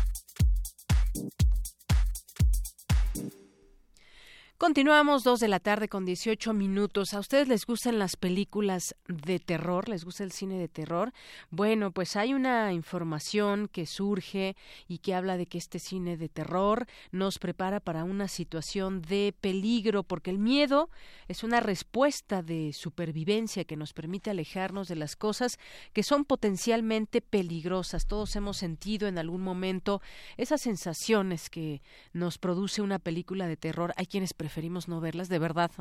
Continuamos dos de la tarde con 18 minutos. ¿A ustedes les gustan las películas de terror? ¿Les gusta el cine de terror? Bueno, pues hay una información que surge y que habla de que este cine de terror nos prepara para una situación de peligro, porque el miedo es una respuesta de supervivencia que nos permite alejarnos de las cosas que son potencialmente peligrosas. Todos hemos sentido en algún momento esas sensaciones que nos produce una película de terror. Hay quienes preferimos no verlas, de verdad,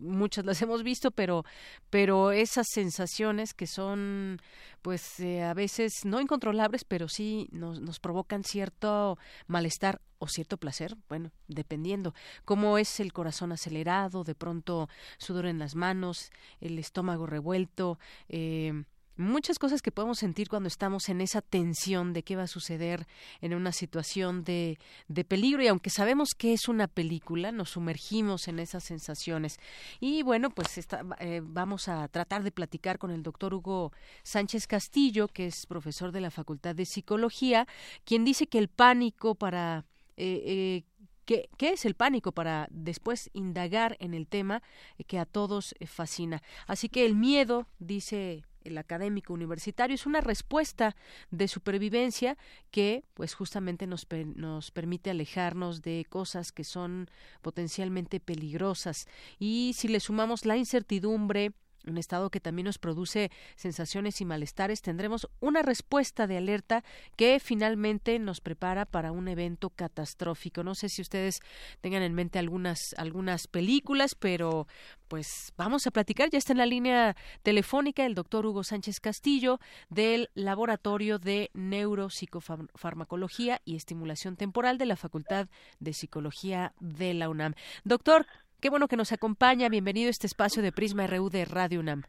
muchas las hemos visto, pero, pero esas sensaciones que son, pues, eh, a veces no incontrolables, pero sí nos, nos provocan cierto malestar o cierto placer, bueno, dependiendo, cómo es el corazón acelerado, de pronto sudor en las manos, el estómago revuelto, eh, muchas cosas que podemos sentir cuando estamos en esa tensión de qué va a suceder en una situación de, de peligro y aunque sabemos que es una película, nos sumergimos en esas sensaciones. Y bueno, pues eh, vamos a tratar de platicar con el doctor Hugo Sánchez Castillo, que es profesor de la Facultad de Psicología, quien dice que el pánico para... Eh, eh, ¿Qué, ¿Qué, es el pánico para después indagar en el tema que a todos fascina? Así que el miedo, dice el académico universitario es una respuesta de supervivencia que pues justamente nos, nos permite alejarnos de cosas que son potencialmente peligrosas. Y si le sumamos la incertidumbre un estado que también nos produce sensaciones y malestares, tendremos una respuesta de alerta que finalmente nos prepara para un evento catastrófico. No sé si ustedes tengan en mente algunas algunas películas, pero pues vamos a platicar. Ya está en la línea telefónica el doctor Hugo Sánchez Castillo del Laboratorio de Neuropsicofarmacología y Estimulación Temporal de la Facultad de Psicología de la UNAM. Doctor, Qué bueno que nos acompaña. Bienvenido a este espacio de Prisma RU de Radio UNAM.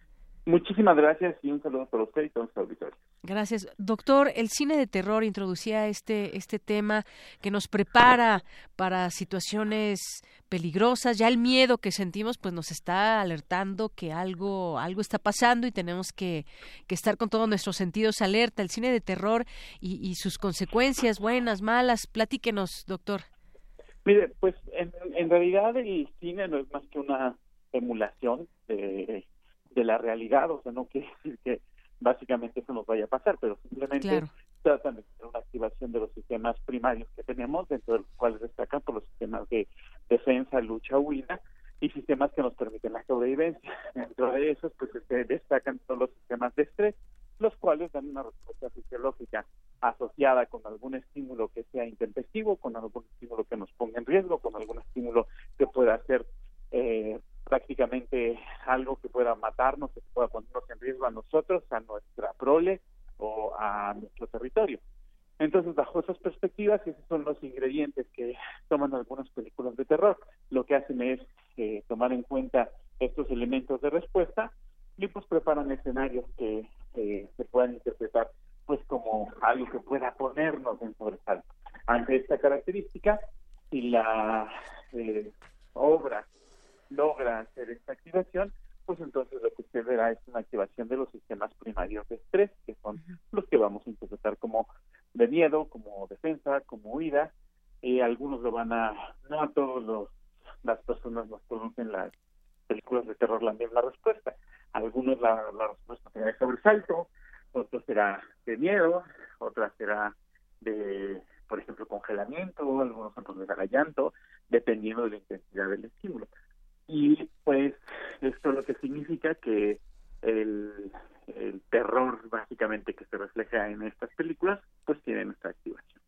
Muchísimas gracias y un saludo para usted y todos los auditores. Gracias. Doctor, el cine de terror introducía este, este tema que nos prepara para situaciones peligrosas. Ya el miedo que sentimos pues nos está alertando que algo, algo está pasando y tenemos que, que estar con todos nuestros sentidos alerta. El cine de terror y, y sus consecuencias, buenas, malas. Platíquenos, doctor. Mire, pues en, en realidad el cine no es más que una emulación de, de la realidad, o sea, no quiere decir que básicamente eso nos vaya a pasar, pero simplemente tratan de tener una activación de los sistemas primarios que tenemos, dentro de los cuales destacan por los sistemas de defensa, lucha, huida, y sistemas que nos permiten la sobrevivencia. Dentro de esos, pues se destacan todos los sistemas de estrés, los cuales dan una respuesta fisiológica asociada con algún estímulo que sea intempestivo, con algún estímulo que nos ponga en riesgo, con algún estímulo que pueda ser eh, prácticamente algo que pueda matarnos, que pueda ponernos en riesgo a nosotros, a nuestra prole o a nuestro territorio. Entonces, bajo esas perspectivas, esos son los ingredientes que toman algunas películas de terror. Lo que hacen es eh, tomar en cuenta estos elementos de respuesta y pues preparan escenarios que eh, se puedan interpretar pues como algo que pueda ponernos en sobresalto. Ante esta característica, si la eh, obra logra hacer esta activación, pues entonces lo que usted verá es una activación de los sistemas primarios de estrés, que son los que vamos a interpretar como de miedo, como defensa, como huida. y algunos lo van a, no a todos las personas nos conocen las películas de terror la misma respuesta. Algunos la, la respuesta será de sobresalto, otro será de miedo, otra será de, por ejemplo, congelamiento, algunos otros de llanto, dependiendo de la intensidad del estímulo. Y pues esto lo que significa que el, el terror básicamente que se refleja en estas películas pues tiene nuestra activación.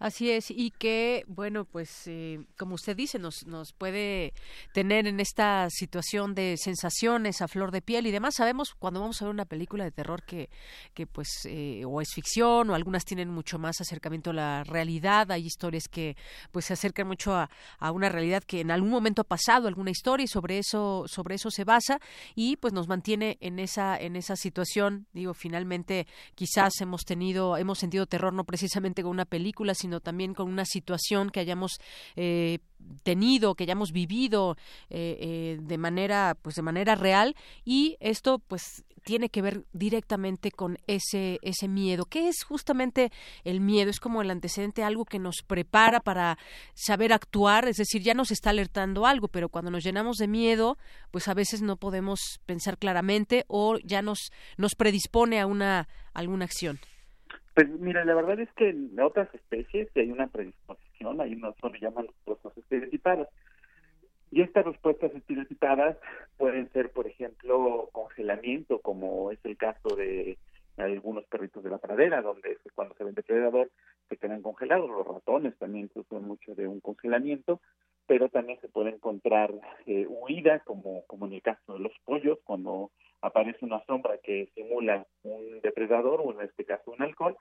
Así es, y que, bueno, pues eh, como usted dice, nos, nos puede tener en esta situación de sensaciones a flor de piel y demás. Sabemos cuando vamos a ver una película de terror que, que pues, eh, o es ficción, o algunas tienen mucho más acercamiento a la realidad. Hay historias que, pues, se acercan mucho a, a una realidad que en algún momento ha pasado, alguna historia, y sobre eso, sobre eso se basa, y pues nos mantiene en esa, en esa situación. Digo, finalmente, quizás hemos tenido, hemos sentido terror no precisamente con una película, sino sino también con una situación que hayamos eh, tenido, que hayamos vivido eh, eh, de manera, pues de manera real y esto, pues tiene que ver directamente con ese ese miedo. ¿Qué es justamente el miedo? Es como el antecedente, algo que nos prepara para saber actuar, es decir, ya nos está alertando algo, pero cuando nos llenamos de miedo, pues a veces no podemos pensar claramente o ya nos nos predispone a una alguna acción. Pues mira, la verdad es que en otras especies hay una predisposición, hay unos que llaman respuestas estereotipadas. Y estas respuestas estereotipadas pueden ser, por ejemplo, congelamiento, como es el caso de algunos perritos de la pradera, donde cuando se ven depredador se quedan congelados, los ratones también sufren mucho de un congelamiento, pero también se puede encontrar eh, huida, como, como en el caso de los pollos, cuando aparece una sombra que simula un depredador o en este caso un halcón,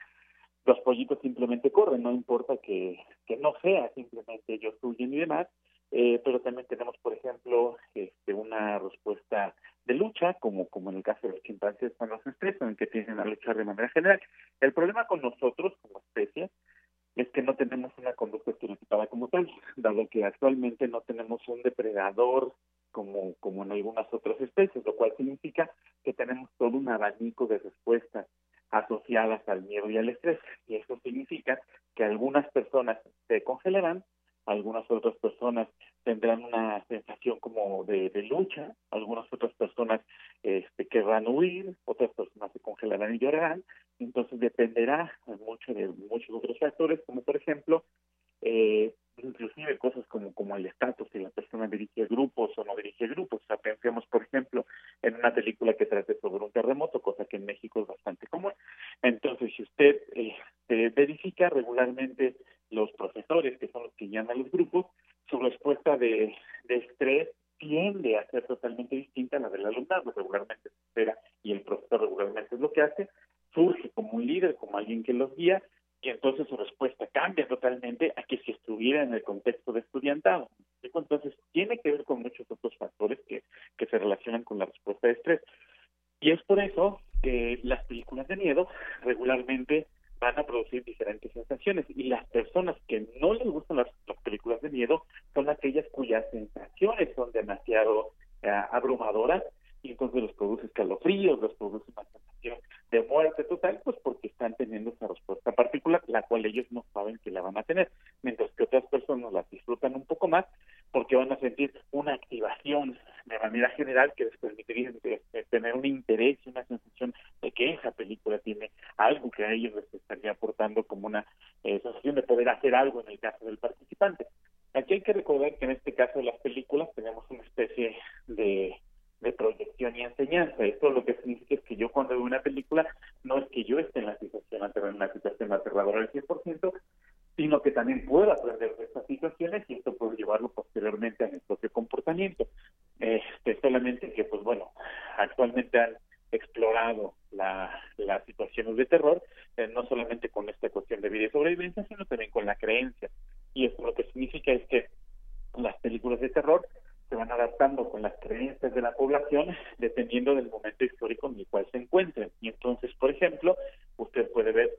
los pollitos simplemente corren, no importa que, que no sea, simplemente ellos huyen y demás, eh, pero también tenemos, por ejemplo, este, una respuesta de lucha, como, como en el caso de los chimpancés cuando se estresan, que tienen a luchar de manera general. El problema con nosotros como especie es que no tenemos una conducta estereotipada como tal, dado que actualmente no tenemos un depredador como, como en algunas otras especies, lo cual significa que tenemos todo un abanico de respuestas asociadas al miedo y al estrés. Y eso significa que algunas personas se congelarán, algunas otras personas tendrán una sensación como de, lucha, algunas otras personas este, querrán huir, otras personas se congelarán y llorarán. Entonces dependerá mucho de muchos otros factores, como por ejemplo eh, inclusive cosas como, como el estatus, si la persona dirige grupos o no dirige grupos. O sea, pensemos, por ejemplo, en una película que trate sobre un terremoto, cosa que en México es bastante común. Entonces, si usted eh, verifica regularmente los profesores, que son los que llaman a los grupos, su respuesta de, de estrés tiende a ser totalmente distinta a la del alumnado. Regularmente se espera y el profesor regularmente es lo que hace, surge como un líder, como alguien que los guía, y entonces su respuesta cambia totalmente a que si estuviera en el contexto de estudiantado. Entonces tiene que ver con muchos otros factores que, que se relacionan con la respuesta de estrés. Y es por eso que las películas de miedo regularmente van a producir diferentes sensaciones. Y las personas que no les gustan las, películas de miedo son aquellas cuyas sensaciones son demasiado eh, abrumadoras y entonces los produce escalofríos, los produce una sensación de muerte total, pues porque están teniendo esa respuesta particular, la cual ellos no saben que la van a tener, mientras que otras personas las disfrutan un poco más porque van a sentir una activación de manera general que les permitiría tener un interés y una sensación de que esa película tiene algo que a ellos les estaría aportando como una eh, sensación de poder hacer algo en el caso del participante. Aquí hay que recordar que en este caso de las películas tenemos una especie de de proyección y enseñanza. Esto lo que significa es que yo cuando veo una película no es que yo esté en la situación en una situación aterradora al 100%, sino que también puedo aprender de estas situaciones y esto puedo llevarlo posteriormente a mi propio comportamiento. Este, solamente que, pues bueno, actualmente han explorado la, las situaciones de terror, eh, no solamente con esta cuestión de vida y sobrevivencia, sino también con la creencia. Y esto lo que significa es que las películas de terror se van adaptando con las creencias de la población dependiendo del momento histórico en el cual se encuentren. Y entonces, por ejemplo, usted puede ver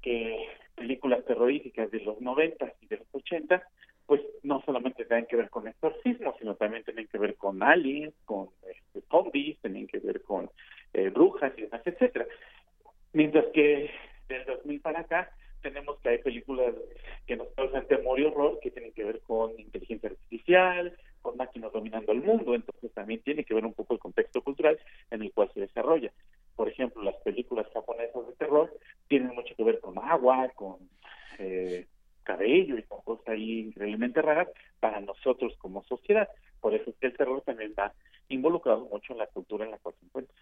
que películas terroríficas de los 90 y de los 80, pues no solamente tienen que ver con exorcismo, sino también tienen que ver con aliens, con este, zombies, tienen que ver con eh, brujas y demás, etcétera. Mientras que del 2000 para acá tenemos que hay películas que nos causan temor y horror que tienen que ver con inteligencia artificial, con máquinas dominando el mundo, entonces también tiene que ver un poco el contexto cultural en el cual se desarrolla. Por ejemplo, las películas japonesas de terror tienen mucho que ver con agua, con eh, cabello y con cosas ahí increíblemente raras para nosotros como sociedad. Por eso es que el terror también va involucrado mucho en la cultura en la cual se encuentra.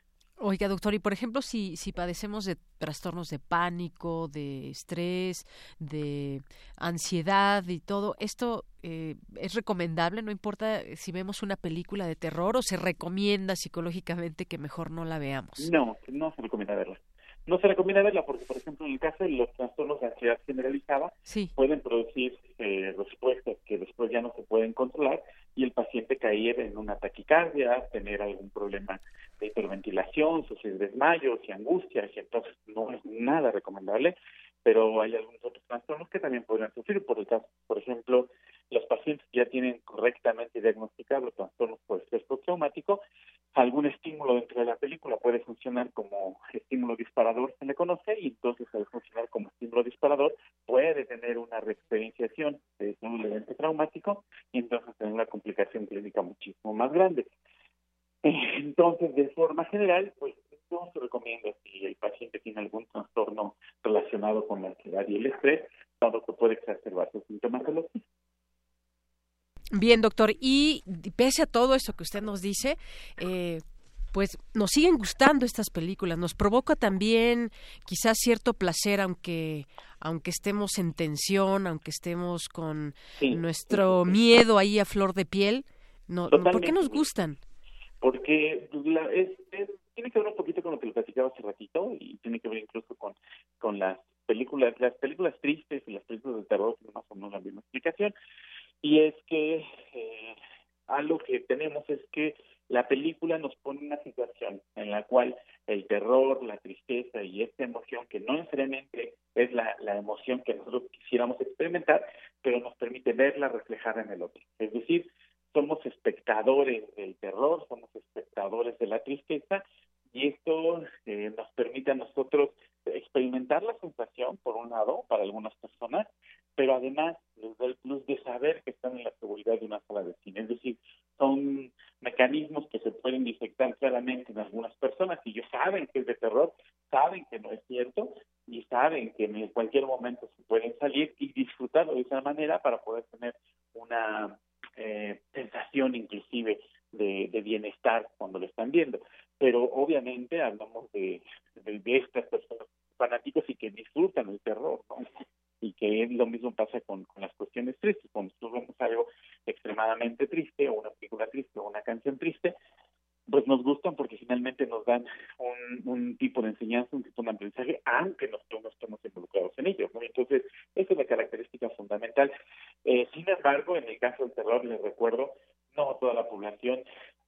Oiga, doctor, y por ejemplo, si, si padecemos de trastornos de pánico, de estrés, de ansiedad y todo, ¿esto eh, es recomendable? No importa si vemos una película de terror o se recomienda psicológicamente que mejor no la veamos. No, no se recomienda verla. No se recomienda verla porque, por ejemplo, en el caso de los trastornos de ansiedad generalizada, pueden producir eh, respuestas que después ya no se pueden controlar y el paciente caer en una taquicardia, tener algún problema de hiperventilación, sufrir desmayos y angustias, y entonces no es nada recomendable, pero hay algunos otros trastornos que también podrían sufrir. Por, el caso, por ejemplo, los pacientes que ya tienen correctamente diagnosticado trastornos por estrés postraumático, algún estímulo dentro de la película puede funcionar como estímulo disparador, se le conoce, y entonces al funcionar como estímulo disparador puede tener una reexperienciación de un evento traumático y entonces tener una complicación clínica muchísimo más grande. Entonces, de forma general, pues no se recomienda si el paciente tiene algún trastorno relacionado con la ansiedad y el estrés, dado que puede exacerbar sus sintomatología. Bien, doctor, y pese a todo esto que usted nos dice, eh, pues nos siguen gustando estas películas, nos provoca también quizás cierto placer, aunque aunque estemos en tensión, aunque estemos con nuestro miedo ahí a flor de piel, no, ¿por qué nos gustan? Porque la, es, tiene que ver un poquito con lo que le platicaba hace ratito y tiene que ver incluso con, con las películas, las películas tristes y las películas de terror, más o menos la misma explicación. Y es que eh, algo que tenemos es que la película nos pone una situación en la cual el terror, la tristeza y esta emoción, que no necesariamente es la, la emoción que nosotros quisiéramos experimentar, pero nos permite verla reflejada en el otro. Es decir, somos espectadores del terror, somos espectadores de la tristeza y esto eh, nos permite a nosotros experimentar la sensación, por un lado, para algunas personas, pero además les da el plus de saber que están en la seguridad de una sala de cine. Es decir, son mecanismos que se pueden disectar claramente en algunas personas y ellos saben que es de terror, saben que no es cierto y saben que en cualquier momento se pueden salir y disfrutarlo de esa manera para poder tener una eh, sensación inclusive de, bienestar cuando lo están viendo. Pero obviamente hablamos de, de, estas personas fanáticos y que disfrutan el terror, Y que lo mismo pasa con, con las cuestiones tristes. Cuando nosotros vemos algo extremadamente triste, o una película triste, o una canción triste, pues nos gustan porque finalmente nos dan un, un tipo de enseñanza, un tipo de aprendizaje, aunque nosotros no estemos involucrados en ello. Entonces, esa es la característica fundamental. Eh, sin embargo, en el caso del terror, les recuerdo, no toda la población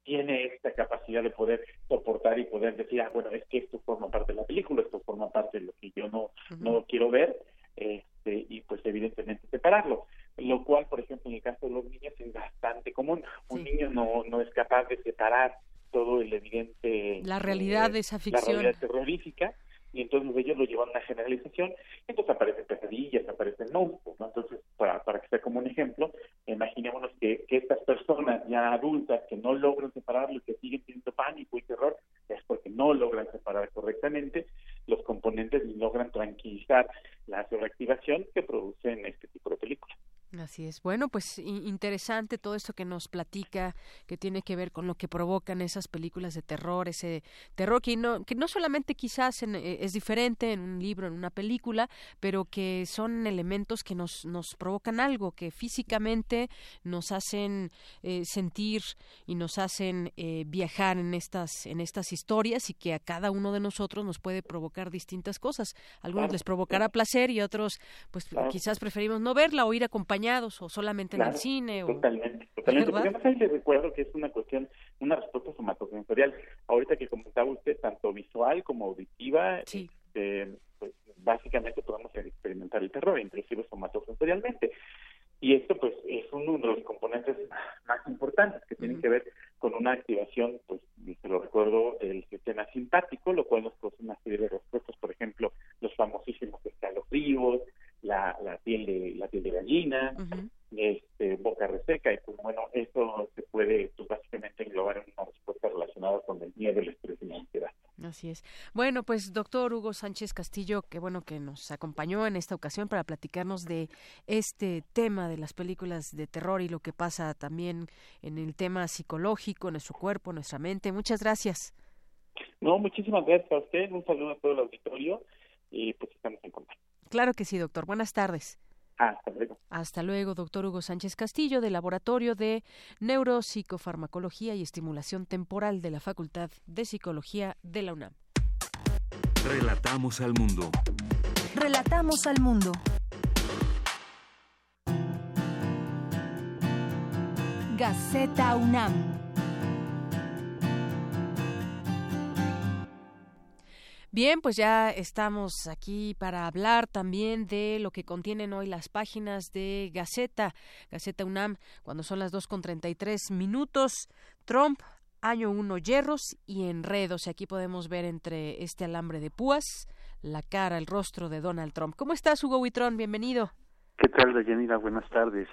tiene esta capacidad de poder soportar y poder decir, ah, bueno, es que esto forma parte de la película, esto forma parte de lo que yo no, no quiero ver, este, y pues evidentemente separarlo. Lo cual, por ejemplo, en el caso de los niños es bastante común. Un niño no, no es capaz de separar todo el evidente... La realidad de esa ficción. La realidad terrorífica y entonces ellos lo llevan a una generalización, entonces aparecen pesadillas, aparecen monstruos, ¿no? Entonces, para, para que sea como un ejemplo, imaginémonos que, que estas personas ya adultas que no logran separarlo y que siguen teniendo pánico y terror, es porque no logran separar correctamente los componentes y logran tranquilizar la sobreactivación que producen este tipo de películas. Así es. Bueno, pues interesante todo esto que nos platica, que tiene que ver con lo que provocan esas películas de terror, ese terror que no, que no solamente quizás eh, es diferente en un libro, en una película, pero que son elementos que nos, nos provocan algo, que físicamente nos hacen eh, sentir y nos hacen eh, viajar en estas, en estas historias y que a cada uno de nosotros nos puede provocar distintas cosas. algunos les provocará placer y otros, pues quizás preferimos no verla o ir acompañados o solamente en el cine? Totalmente, totalmente. Porque además ahí le recuerdo que es una cuestión, una respuesta somatosensorial. Ahorita que comentaba usted, tanto visual como auditiva, este, pues básicamente podemos experimentar el terror, inclusive somatosensorialmente. Y esto pues es uno de los componentes más importantes que tienen que ver con una activación, pues se lo recuerdo, del sistema simpático, lo cual nos produce una serie de respuestas, por ejemplo, los famosísimos escalofríos, la, la piel de la piel de gallina, este, boca reseca y pues bueno, eso se puede pues, básicamente englobar en una respuesta relacionada con el miedo, el estrés y la ansiedad. Así es. Bueno, pues doctor Hugo Sánchez Castillo, qué bueno que nos acompañó en esta ocasión para platicarnos de este tema de las películas de terror y lo que pasa también en el tema psicológico, nuestro cuerpo, nuestra mente. Muchas gracias. No, muchísimas gracias a usted. Un saludo a todo el auditorio y pues estamos en contacto. Claro que sí, doctor. Buenas tardes. Hasta luego. Hasta luego, doctor Hugo Sánchez Castillo, del Laboratorio de Neuropsicofarmacología y Estimulación Temporal de la Facultad de Psicología de la UNAM. Relatamos al mundo. Relatamos al mundo. Gaceta UNAM. Bien, pues ya estamos aquí para hablar también de lo que contienen hoy las páginas de Gaceta, Gaceta UNAM, cuando son las dos con tres minutos. Trump, año uno, hierros y enredos. Y aquí podemos ver entre este alambre de púas la cara, el rostro de Donald Trump. ¿Cómo estás, Hugo Huitrón? Bienvenido. ¿Qué tal, Dayanira? Buenas tardes.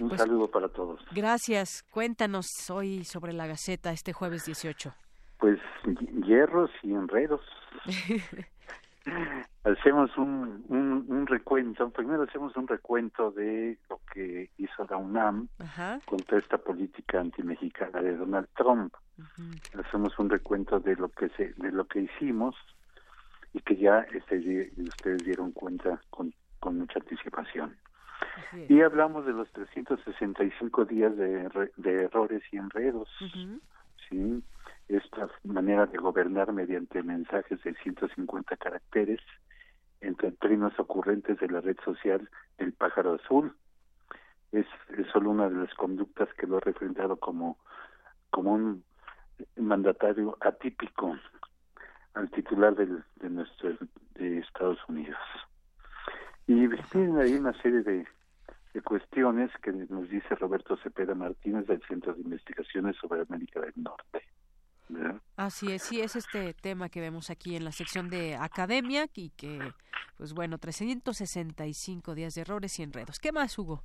Un Pues, saludo para todos. Gracias. Cuéntanos hoy sobre la Gaceta este jueves 18. Pues hi- hierros y enredos. hacemos un, un, un recuento, primero hacemos un recuento de lo que hizo la UNAM Ajá. contra esta política antimexicana de Donald Trump. Hacemos un recuento de lo que se, de lo que hicimos y que ya este, ustedes dieron cuenta con, con mucha anticipación. Y hablamos de los 365 días de, de errores y enredos. ¿sí? Esta manera de gobernar mediante mensajes de 150 caracteres entre trinos ocurrentes de la red social El Pájaro Azul. Es, solo una de las conductas que lo ha refrendado como, como un mandatario atípico al titular del, de nuestro de Estados Unidos. Y tienen ahí una serie de, de cuestiones que nos dice Roberto Cepeda Martínez del Centro de Investigaciones sobre América del Norte. ¿Verdad? Así es, sí, es este tema que vemos aquí en la sección de academia y que, pues bueno, 365 días de errores y enredos. ¿Qué más, Hugo?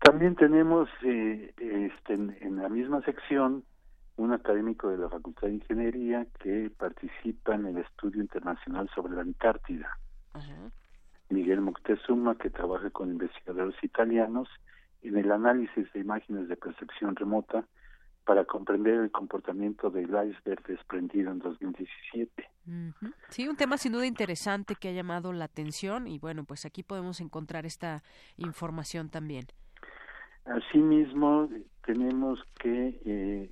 También tenemos eh, este, en, en la misma sección un académico de la Facultad de Ingeniería que participa en el estudio internacional sobre la Antártida. Miguel Moctezuma, que trabaja con investigadores italianos en el análisis de imágenes de percepción remota para comprender el comportamiento del iceberg desprendido en 2017. Ujú. Sí, un tema sin duda interesante que ha llamado la atención y bueno, pues aquí podemos encontrar esta información también. Asimismo, tenemos que eh,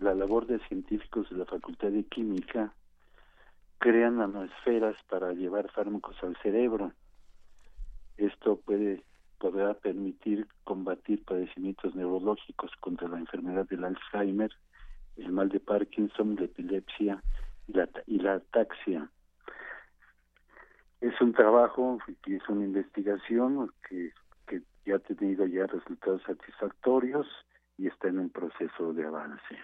la labor de científicos de la Facultad de Química crean nanosferas para llevar fármacos al cerebro. Esto puede podrá permitir combatir padecimientos neurológicos contra la enfermedad del Alzheimer, el mal de Parkinson, la epilepsia y la, y ataxia. Es un trabajo y es una investigación que, que ya ha tenido ya resultados satisfactorios y está en un proceso de avance.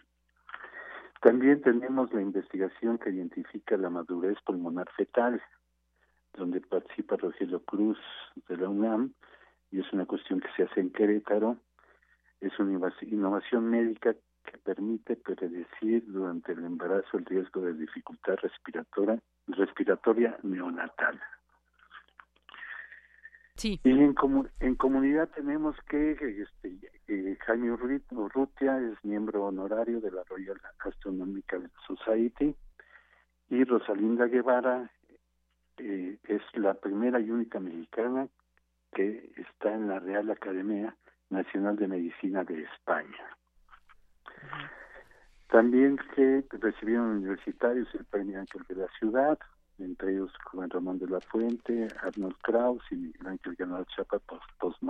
También tenemos la investigación que identifica la madurez pulmonar fetal, donde participa Rogelio Cruz de la UNAM, y es una cuestión que se hace en Querétaro. Es una innova- innovación médica que permite predecir durante el embarazo el riesgo de dificultad respiratoria, respiratoria neonatal. Sí. Y en, comu- en comunidad tenemos que este, eh, Jaime Urrutia es miembro honorario de la Royal Astronomical Society y Rosalinda Guevara eh, es la primera y única mexicana que está en la Real Academia Nacional de Medicina de España. También que recibieron universitarios el premio Ángel de la Ciudad, entre ellos Juan Ramón de la Fuente, Arnold Kraus y el Ángel Ganado Chapa post-.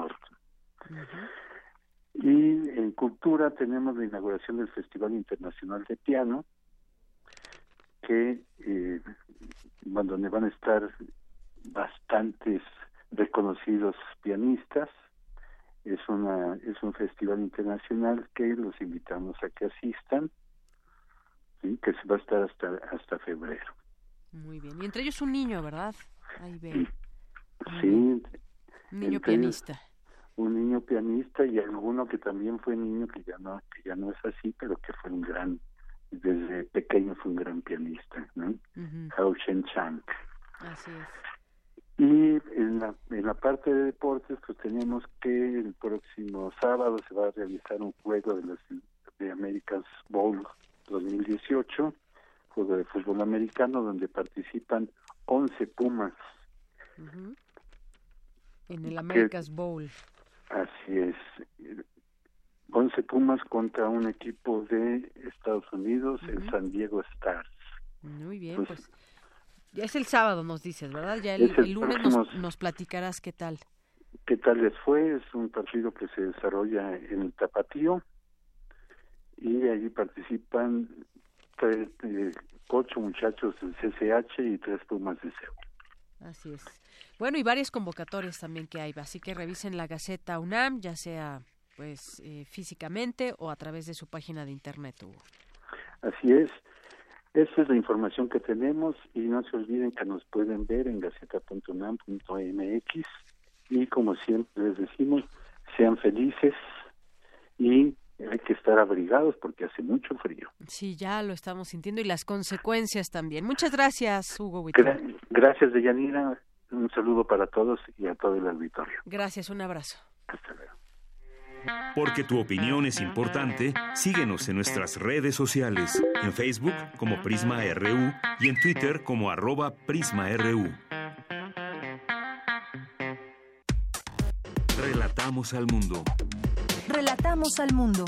Y en cultura tenemos la inauguración del Festival Internacional de Piano, que eh, donde van a estar bastantes reconocidos pianistas. Es una es un festival internacional que los invitamos a que asistan, ¿sí? que se va a estar hasta hasta febrero. Muy bien. Y entre ellos un niño, ¿verdad? Ahí ve. Sí, Un niño ellos pianista. un niño pianista y alguno que también fue niño que ya no que ya no es así, pero que fue un gran desde pequeño fue un gran pianista, ¿no? Ujú. Hao Shen Chang. Así es. Y en la, en la parte de deportes, pues tenemos que el próximo sábado se va a realizar un juego de los de America's Bowl 2018, juego de fútbol americano, donde participan 11 Pumas. En el America's Bowl. Así es. 11 Pumas contra un equipo de Estados Unidos, el San Diego Stars. Muy bien, Pues- pues. Ya es el sábado, nos dices, ¿verdad? Ya el, el el lunes nos, próximo- nos platicarás qué tal. ¿Qué tal les fue? Es un partido que se desarrolla en el Tapatío y allí participan tres, eh, ocho muchachos del CCH y tres plumas de CEU. Así es. Bueno, y varias convocatorias también que hay, así que revisen la Gaceta UNAM, ya sea pues eh, físicamente o a través de su página de internet. Así es. Esa es la información que tenemos y no se olviden que nos pueden ver en gaceta.unam.mx y como siempre les decimos, sean felices y hay que estar abrigados porque hace mucho frío. Sí, ya lo estamos sintiendo y las consecuencias también. Muchas gracias, Hugo gracias, Deyanira. Un saludo para todos y a todo el auditorio. Gracias, un abrazo. Hasta luego. Porque tu opinión es importante, síguenos en nuestras redes sociales, en Facebook como Prisma RU y en Twitter como arroba PrismaRU. Relatamos al mundo. Relatamos al mundo.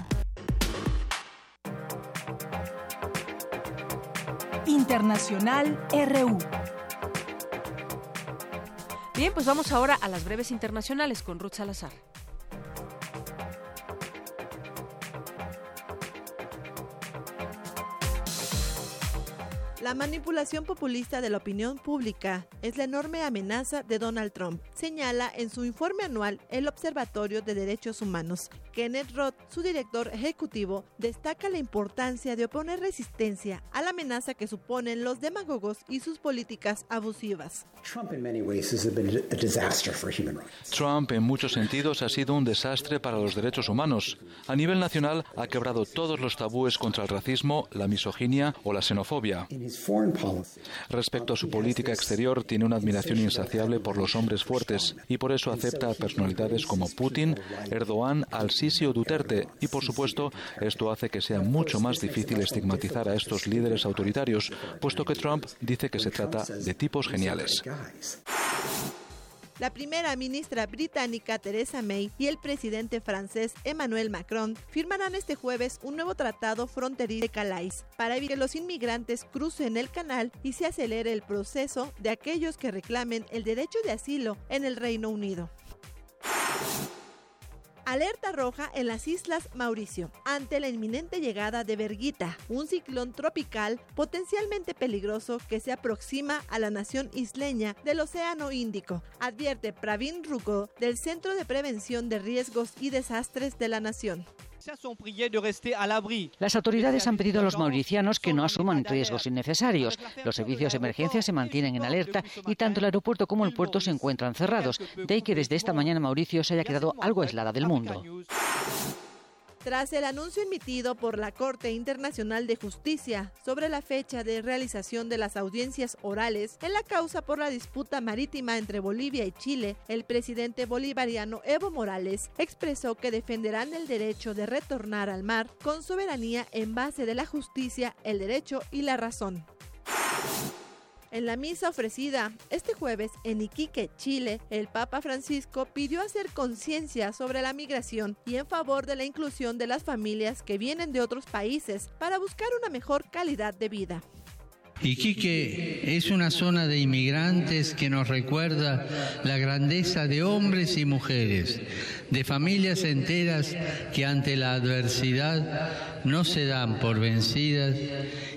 Internacional RU. Bien, pues vamos ahora a las breves internacionales con Ruth Salazar. La manipulación populista de la opinión pública es la enorme amenaza de Donald Trump, señala en su informe anual el Observatorio de Derechos Humanos. Kenneth Roth, su director ejecutivo, destaca la importancia de oponer resistencia a la amenaza que suponen los demagogos y sus políticas abusivas. Trump en muchos sentidos ha sido un desastre para los derechos humanos. A nivel nacional ha quebrado todos los tabúes contra el racismo, la misoginia o la xenofobia. Respecto a su política exterior, tiene una admiración insaciable por los hombres fuertes y por eso acepta a personalidades como Putin, Erdogan, Al-Sisi o Duterte. Y por supuesto, esto hace que sea mucho más difícil estigmatizar a estos líderes autoritarios, puesto que Trump dice que se trata de tipos geniales. La primera ministra británica Theresa May y el presidente francés Emmanuel Macron firmarán este jueves un nuevo tratado fronterizo de Calais para evitar que los inmigrantes crucen el canal y se acelere el proceso de aquellos que reclamen el derecho de asilo en el Reino Unido. Alerta roja en las Islas Mauricio ante la inminente llegada de Verguita, un ciclón tropical potencialmente peligroso que se aproxima a la nación isleña del Océano Índico, advierte Pravin Rugo del Centro de Prevención de Riesgos y Desastres de la nación. Las autoridades han pedido a los mauricianos que no asuman riesgos innecesarios. Los servicios de emergencia se mantienen en alerta y tanto el aeropuerto como el puerto se encuentran cerrados. De ahí que desde esta mañana Mauricio se haya quedado algo aislada del mundo. Tras el anuncio emitido por la Corte Internacional de Justicia sobre la fecha de realización de las audiencias orales en la causa por la disputa marítima entre Bolivia y Chile, el presidente bolivariano Evo Morales expresó que defenderán el derecho de retornar al mar con soberanía en base de la justicia, el derecho y la razón. En la misa ofrecida este jueves en Iquique, Chile, el Papa Francisco pidió hacer conciencia sobre la migración y en favor de la inclusión de las familias que vienen de otros países para buscar una mejor calidad de vida. Iquique es una zona de inmigrantes que nos recuerda la grandeza de hombres y mujeres, de familias enteras que ante la adversidad no se dan por vencidas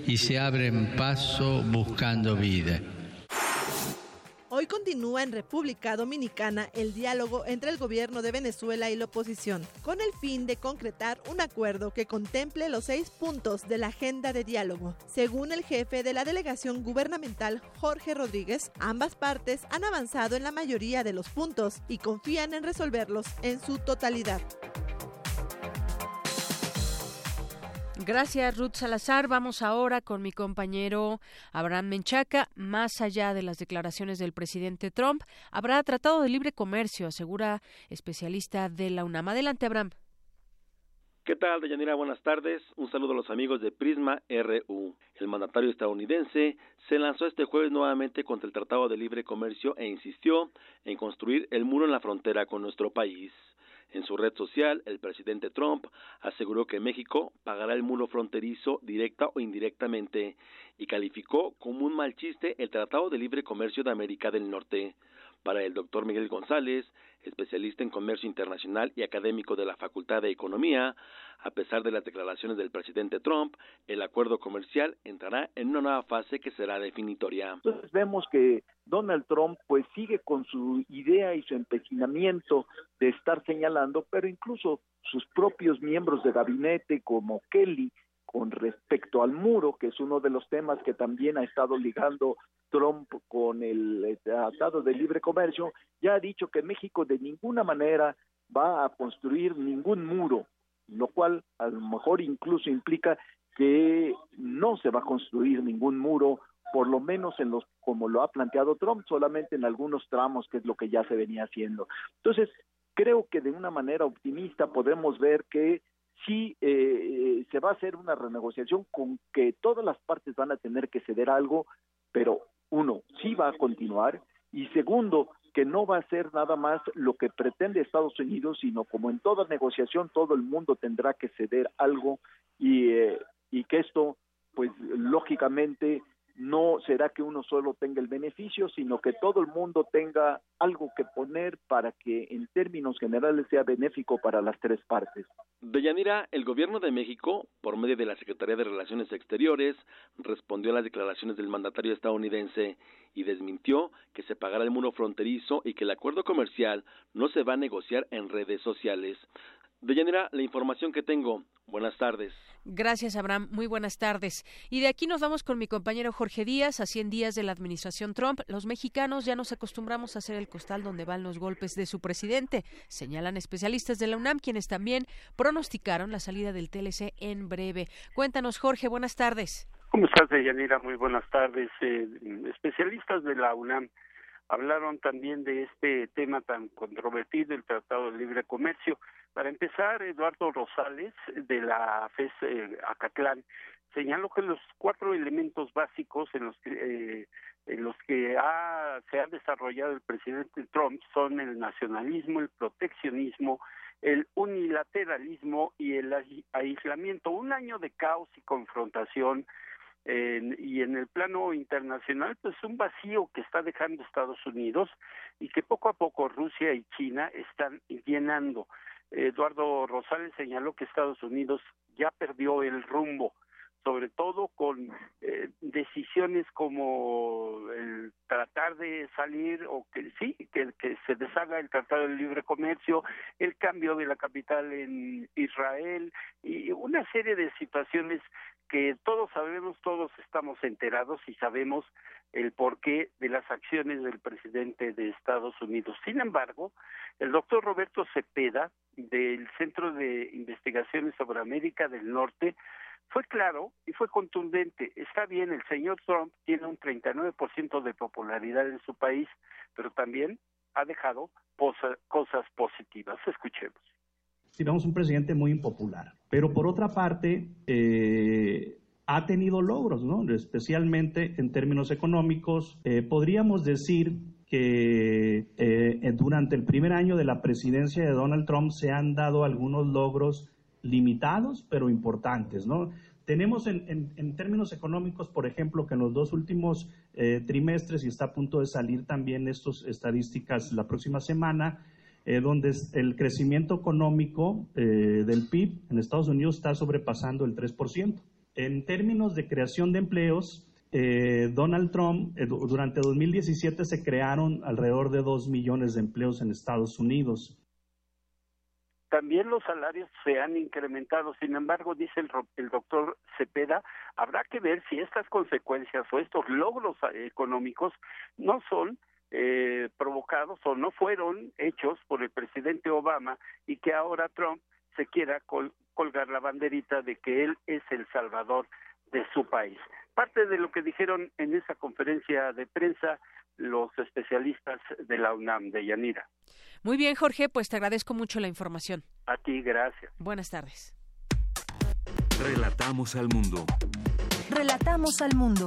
y se abren paso buscando vida. Hoy continúa en República Dominicana el diálogo entre el gobierno de Venezuela y la oposición, con el fin de concretar un acuerdo que contemple los seis puntos de la agenda de diálogo. Según el jefe de la delegación gubernamental, Jorge Rodríguez, ambas partes han avanzado en la mayoría de los puntos y confían en resolverlos en su totalidad. Gracias, Ruth Salazar. Vamos ahora con mi compañero Abraham Menchaca. Más allá de las declaraciones del presidente Trump, habrá tratado de libre comercio, asegura especialista de la UNAM. Adelante, Abraham. ¿Qué tal, Deyanira? Buenas tardes. Un saludo a los amigos de Prisma RU. El mandatario estadounidense se lanzó este jueves nuevamente contra el Tratado de Libre Comercio e insistió en construir el muro en la frontera con nuestro país. En su red social, el presidente Trump aseguró que México pagará el muro fronterizo directa o indirectamente y calificó como un mal chiste el Tratado de Libre Comercio de América del Norte. Para el doctor Miguel González, especialista en comercio internacional y académico de la Facultad de Economía, a pesar de las declaraciones del presidente Trump, el acuerdo comercial entrará en una nueva fase que será definitoria. Entonces vemos que Donald Trump pues sigue con su idea y su empecinamiento de estar señalando, pero incluso sus propios miembros de gabinete como Kelly con respecto al muro, que es uno de los temas que también ha estado ligando Trump con el Tratado de Libre Comercio, ya ha dicho que México de ninguna manera va a construir ningún muro, lo cual a lo mejor incluso implica que no se va a construir ningún muro, por lo menos en los como lo ha planteado Trump, solamente en algunos tramos, que es lo que ya se venía haciendo. Entonces, creo que de una manera optimista podemos ver que sí eh, se va a hacer una renegociación con que todas las partes van a tener que ceder algo, pero uno, sí va a continuar y segundo, que no va a ser nada más lo que pretende Estados Unidos, sino como en toda negociación todo el mundo tendrá que ceder algo y, eh, y que esto, pues lógicamente no será que uno solo tenga el beneficio, sino que todo el mundo tenga algo que poner para que en términos generales sea benéfico para las tres partes. Deyanira, el gobierno de México, por medio de la Secretaría de Relaciones Exteriores, respondió a las declaraciones del mandatario estadounidense y desmintió que se pagará el muro fronterizo y que el acuerdo comercial no se va a negociar en redes sociales. Deyanira, la información que tengo. Buenas tardes. Gracias, Abraham. Muy buenas tardes. Y de aquí nos vamos con mi compañero Jorge Díaz. A 100 días de la administración Trump, los mexicanos ya nos acostumbramos a hacer el costal donde van los golpes de su presidente, señalan especialistas de la UNAM, quienes también pronosticaron la salida del TLC en breve. Cuéntanos, Jorge. Buenas tardes. ¿Cómo estás, Deyanira? Muy buenas tardes. Eh, especialistas de la UNAM hablaron también de este tema tan controvertido, el Tratado de Libre Comercio. Para empezar, Eduardo Rosales, de la FES eh, Acatlán, señaló que los cuatro elementos básicos en los que, eh, en los que ha, se ha desarrollado el presidente Trump son el nacionalismo, el proteccionismo, el unilateralismo y el aislamiento. Un año de caos y confrontación y en el plano internacional, pues un vacío que está dejando Estados Unidos y que poco a poco Rusia y China están llenando. Eduardo Rosales señaló que Estados Unidos ya perdió el rumbo, sobre todo con eh, decisiones como el tratar de salir o que sí, que, que se deshaga el Tratado de Libre Comercio, el cambio de la capital en Israel y una serie de situaciones que todos sabemos, todos estamos enterados y sabemos el porqué de las acciones del presidente de Estados Unidos. Sin embargo, el doctor Roberto Cepeda, del Centro de Investigaciones sobre América del Norte, fue claro y fue contundente. Está bien, el señor Trump tiene un 39% de popularidad en su país, pero también ha dejado cosas positivas. Escuchemos tenemos un presidente muy impopular. Pero por otra parte, eh, ha tenido logros, ¿no? Especialmente en términos económicos. Eh, podríamos decir que eh, durante el primer año de la presidencia de Donald Trump se han dado algunos logros limitados, pero importantes, ¿no? Tenemos en, en, términos económicos, por ejemplo, que en los dos últimos trimestres, y está a punto de salir también estas estadísticas la próxima semana, eh, donde el crecimiento económico eh, del PIB en Estados Unidos está sobrepasando el 3%. En términos de creación de empleos, eh, Donald Trump, durante 2017 se crearon alrededor de 2 millones de empleos en Estados Unidos. También los salarios se han incrementado, sin embargo, dice el, el doctor Cepeda, habrá que ver si estas consecuencias o estos logros económicos no son eh, provocados o no fueron hechos por el presidente Obama y que ahora Trump se quiera colgar la banderita de que él es el salvador de su país. Parte de lo que dijeron en esa conferencia de prensa los especialistas de la UNAM, de Yanira. Muy bien, Jorge, pues te agradezco mucho la información. A ti, gracias. Buenas tardes. Relatamos al mundo. Relatamos al mundo.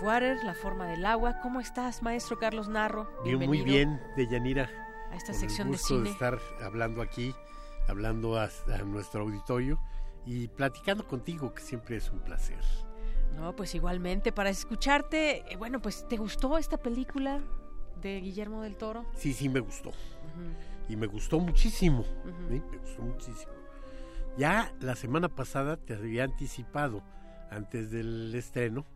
Of Water, La forma del agua. ¿Cómo estás, maestro Carlos Narro? Bien, muy bien, Deyanira. A esta sección el gusto de estar hablando aquí, hablando a, nuestro auditorio y platicando contigo, que siempre es un placer. No, pues igualmente, para escucharte, eh, bueno, pues ¿te gustó esta película de Guillermo del Toro? Sí, sí, me gustó. Y me gustó muchísimo, me gustó muchísimo. Ya la semana pasada te había anticipado, antes del estreno,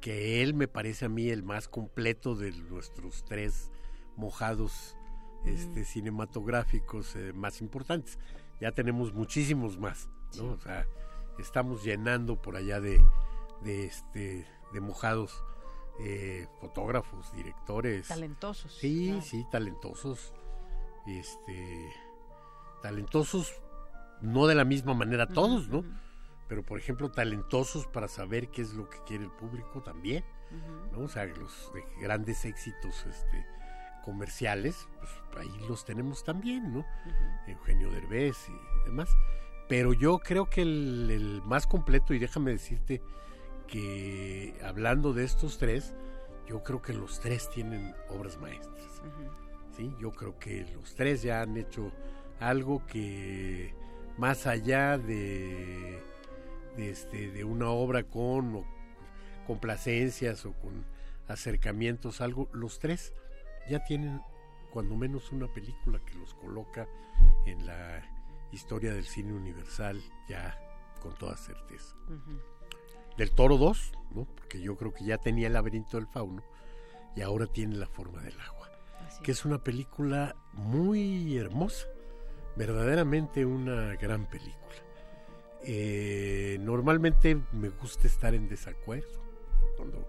que él me parece a mí el más completo de nuestros tres mojados este, cinematográficos eh, más importantes. Ya tenemos muchísimos más, ¿no? O sea, estamos llenando por allá de, de este, de mojados eh, fotógrafos, directores. Talentosos. Sí, sí, talentosos. Este, talentosos, no de la misma manera todos, ¿no? Pero por ejemplo talentosos para saber qué es lo que quiere el público también, ¿no? O sea, los de grandes éxitos este, comerciales, pues ahí los tenemos también, ¿no? Eugenio Derbez y demás. Pero yo creo que el, más completo, y déjame decirte que hablando de estos tres, yo creo que los tres tienen obras maestras. ¿sí? Yo creo que los tres ya han hecho algo que más allá de de, este, de una obra con complacencias o con acercamientos, algo, los tres ya tienen cuando menos una película que los coloca en la historia del cine universal ya con toda certeza. Del Toro 2, ¿no? porque yo creo que ya tenía el laberinto del fauno y ahora tiene la forma del agua, que es una película muy hermosa, verdaderamente una gran película. Eh, normalmente me gusta estar en desacuerdo. Cuando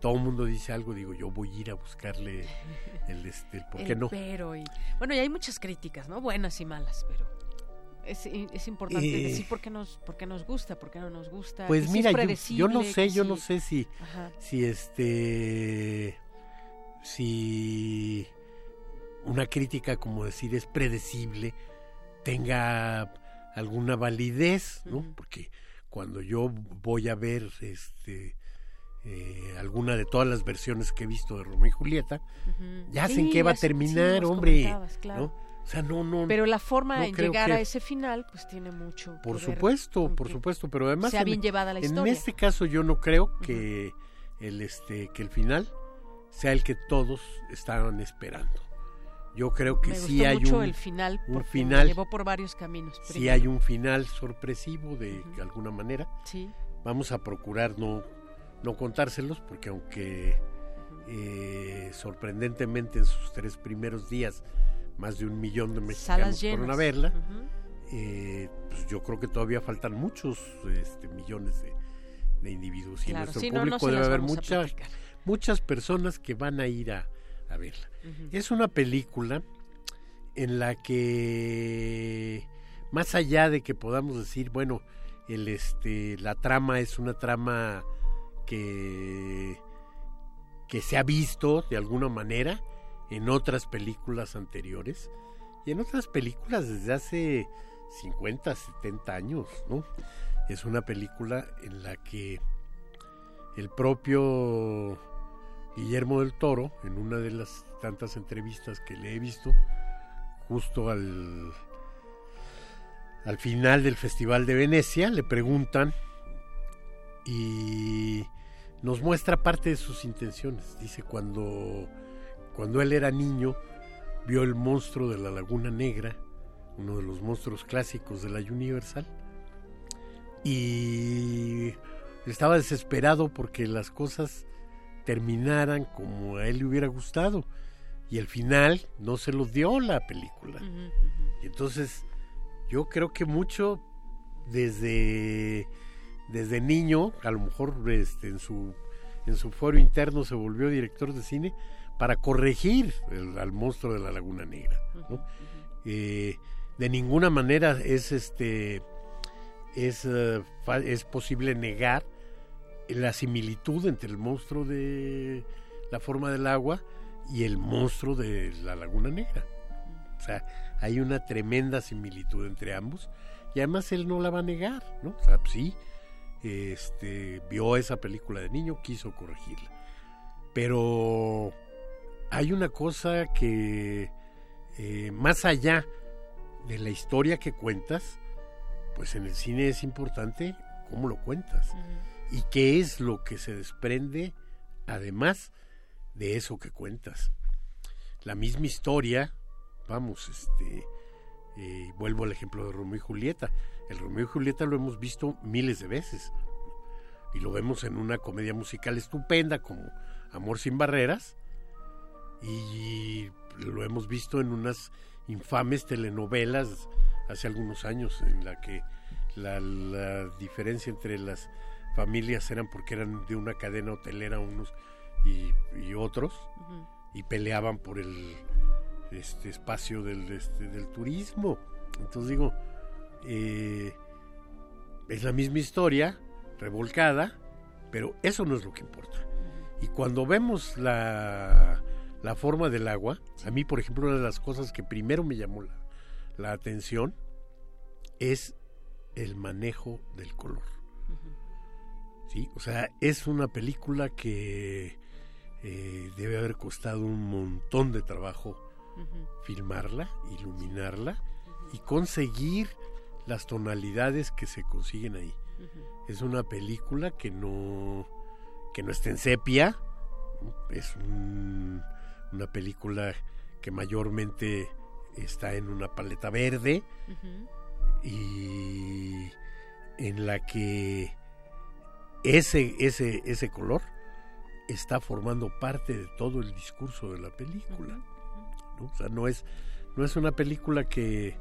todo el mundo dice algo, digo, yo voy a ir a buscarle el, este, ¿por qué no? Pero, y, bueno, y hay muchas críticas, ¿no? Buenas y malas, pero es, es importante eh, decir por qué, nos, por qué nos gusta, por qué no nos gusta. Pues mira, yo, no sé, yo no sé si, si este, si una crítica, como decir, es predecible, tenga alguna validez, ¿no? Porque cuando yo voy a ver este eh, alguna de todas las versiones que he visto de Romeo y Julieta, ya sé en qué va a terminar, hombre, ¿no? O sea, no, no. Pero la forma de llegar a ese final, pues tiene mucho. Por supuesto, por supuesto, pero además sea bien llevada la historia. En este caso yo no creo que el este que el final sea el que todos estaban esperando. Yo creo que sí hay un, el final, un final llevó por varios caminos. Sí hay un final sorpresivo de alguna manera. Sí. Vamos a procurar no, no contárselos porque aunque eh, sorprendentemente en sus tres primeros días más de un millón de mexicanos fueron a verla, eh, pues yo creo que todavía faltan muchos este, millones de, individuos y en nuestro público debe haber muchas muchas personas que van a ir a, a verla. Es una película en la que más allá de que podamos decir, bueno, el este la trama es una trama que que se ha visto de alguna manera en otras películas anteriores y en otras películas desde hace 50, 70 años, ¿no? Es una película en la que el propio Guillermo del Toro, en una de las tantas entrevistas que le he visto, justo al, al final del Festival de Venecia, le preguntan y nos muestra parte de sus intenciones. Dice, cuando, cuando él era niño, vio el monstruo de la Laguna Negra, uno de los monstruos clásicos de la Universal, y estaba desesperado porque las cosas terminaran como a él le hubiera gustado. Y el final no se lo dio la película. Y entonces yo creo que mucho desde, desde niño, a lo mejor este, en, su, en su foro interno se volvió director de cine para corregir al monstruo de la Laguna Negra. Eh, de ninguna manera es este es, eh, es posible negar la similitud entre el monstruo de la forma del agua y el monstruo de la Laguna Negra. O sea, hay una tremenda similitud entre ambos y además él no la va a negar, ¿no? O sea, sí, este, vio esa película de niño, quiso corregirla. Pero hay una cosa que, eh, más allá de la historia que cuentas, pues en el cine es importante cómo lo cuentas y qué es lo que se desprende además de eso que cuentas. La misma historia, vamos, este, eh, vuelvo al ejemplo de Romeo y Julieta. El Romeo y Julieta lo hemos visto miles de veces y lo vemos en una comedia musical estupenda como Amor sin Barreras y lo hemos visto en unas infames telenovelas hace algunos años en la que la, diferencia entre las familias eran porque eran de una cadena hotelera unos y, otros y peleaban por el este espacio del, este, del turismo. Entonces digo eh, es la misma historia revolcada pero eso no es lo que importa. Y cuando vemos la, la forma del agua a mí por ejemplo una de las cosas que primero me llamó la, la atención es el manejo del color. ¿Sí? O sea, es una película que eh, debe haber costado un montón de trabajo filmarla, iluminarla y conseguir las tonalidades que se consiguen ahí. Es una película que no que no está en sepia, es una película que mayormente está en una paleta verde y en la que ese, ese, ese color está formando parte de todo el discurso de la película. ¿no? O sea, no es, no es una película que,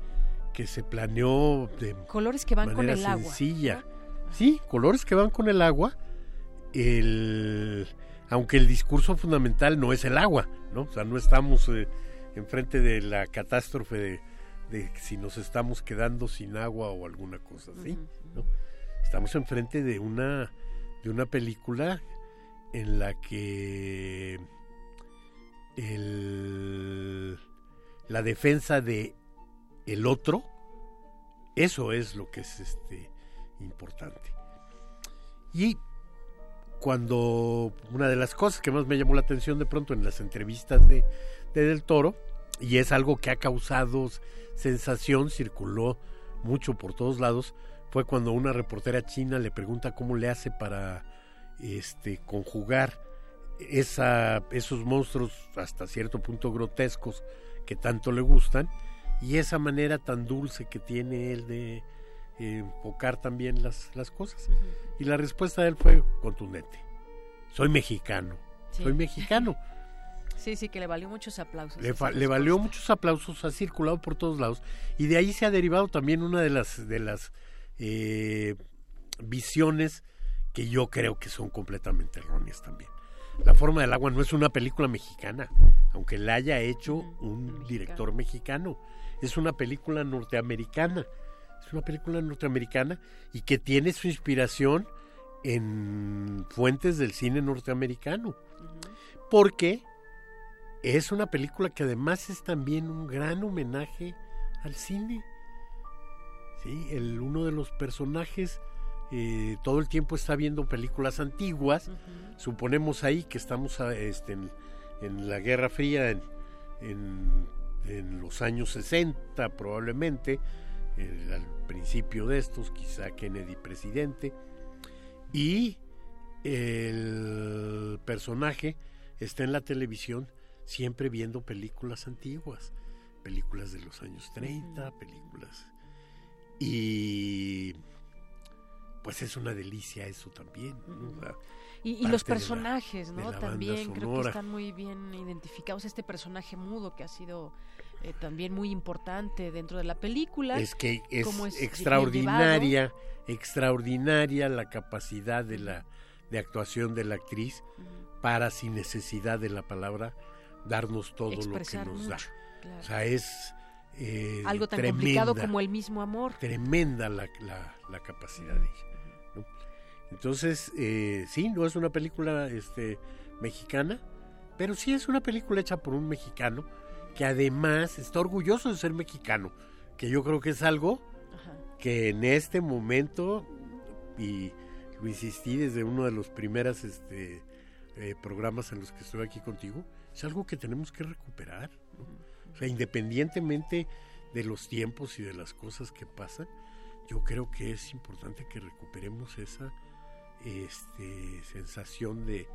que se planeó de colores que van con el sencilla. agua. Sí, colores que van con el agua. El, aunque el discurso fundamental no es el agua, ¿no? O sea, no estamos eh, enfrente de la catástrofe de, de si nos estamos quedando sin agua o alguna cosa así, ¿no? Estamos enfrente de una de una película en la que la defensa de el otro eso es lo que es este importante. Y cuando una de las cosas que más me llamó la atención de pronto en las entrevistas de Del Toro y es algo que ha causado sensación, circuló mucho por todos lados, fue cuando una reportera china le pregunta cómo le hace para este conjugar esa, esos monstruos hasta cierto punto grotescos que tanto le gustan y esa manera tan dulce que tiene él de enfocar también las, las cosas. Y la respuesta de él fue contundente. Soy mexicano. Soy mexicano. Sí, sí, que le valió muchos aplausos. Le, valió muchos aplausos, ha circulado por todos lados y de ahí se ha derivado también una de las de las eh, visiones que yo creo que son completamente erróneas también. La forma del agua no es una película mexicana, aunque la haya hecho un director mexicano. Es una película norteamericana. Es una película norteamericana y que tiene su inspiración en fuentes del cine norteamericano. Porque es una película que además es también un gran homenaje al cine. ¿Sí? El, uno de los personajes eh, todo el tiempo está viendo películas antiguas. Suponemos ahí que estamos este, en, la Guerra Fría, en, en, los años 60 probablemente, al principio de estos, quizá Kennedy presidente. Y el personaje está en la televisión siempre viendo películas antiguas, películas de los años 30, películas. Y pues es una delicia eso también. y, los personajes, ¿no? También creo que están muy bien identificados. Este personaje mudo que ha sido eh, también muy importante dentro de la película. Es que es, extraordinaria, extraordinaria la capacidad de la de actuación de la actriz para sin necesidad de la palabra darnos todo lo que nos da. O sea, es eh, algo tan complicado como el mismo amor. Tremenda la, la, capacidad de ella. Entonces, eh, sí, no es una película este, mexicana, pero sí es una película hecha por un mexicano que además está orgulloso de ser mexicano, que yo creo que es algo que en este momento, y lo insistí desde uno de los primeros este, eh, programas en los que estoy aquí contigo, es algo que tenemos que recuperar. O sea, independientemente de los tiempos y de las cosas que pasan, yo creo que es importante que recuperemos esa este, sensación de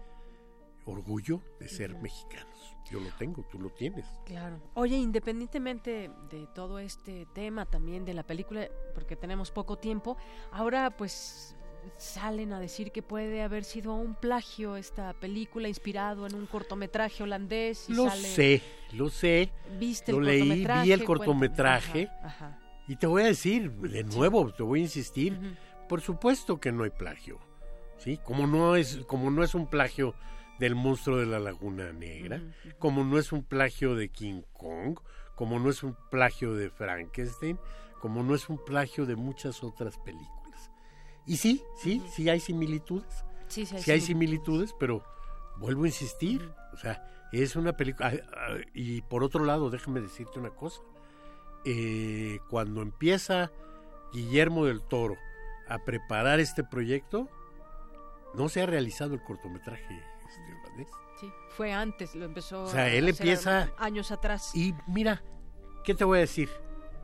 orgullo de ser mexicanos. Yo lo tengo, tú lo tienes. Claro. Oye, independientemente de todo este tema también de la película, porque tenemos poco tiempo, ahora pues salen a decir que puede haber sido un plagio esta película inspirado en un cortometraje holandés. lo sé, lo sé. ¿Viste lo el leí, vi el cortometraje. Y te voy a decir, de nuevo, te voy a insistir, por supuesto que no hay plagio. ¿Sí? Como no es como no es un plagio del monstruo de la Laguna Negra, como no es un plagio de King Kong, como no es un plagio de Frankenstein, como no es un plagio de muchas otras películas. Y sí, sí, sí hay similitudes. Sí, sí hay hay similitudes. similitudes, pero vuelvo a insistir, o sea, es una película... ah, ah, Y por otro lado, déjame decirte una cosa. Eh, cuando empieza Guillermo del Toro a preparar este proyecto, no se ha realizado el cortometraje este, holandés. Sí, fue antes, lo empezó O sea, él empieza- años atrás. Y mira, ¿qué te voy a decir?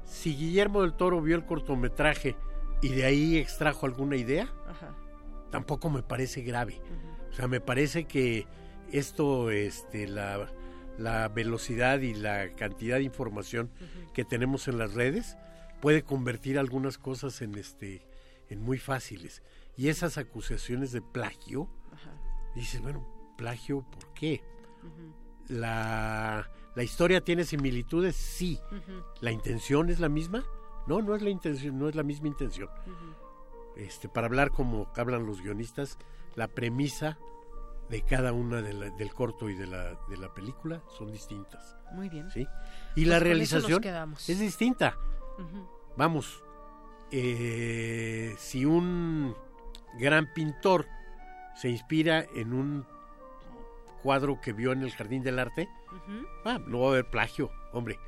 Si Guillermo del Toro vio el cortometraje y de ahí extrajo alguna idea, Ajá. tampoco me parece grave. O sea, me parece que esto, este, la, la velocidad y la cantidad de información que tenemos en las redes puede convertir algunas cosas en este en muy fáciles. Y esas acusaciones de plagio, dices, bueno, plagio, ¿por qué? La, la historia tiene similitudes, sí. ¿La intención es la misma? No, no es la intención, no es la misma intención. Este, para hablar como hablan los guionistas, la premisa de cada una de la- del corto y de la, de la película son distintas. Muy bien. ¿sí? Y Pues la nos realización es distinta. Vamos, eh, si un gran pintor se inspira en un cuadro que vio en el Jardín del Arte, Ujú. ah, no va a haber plagio, hombre.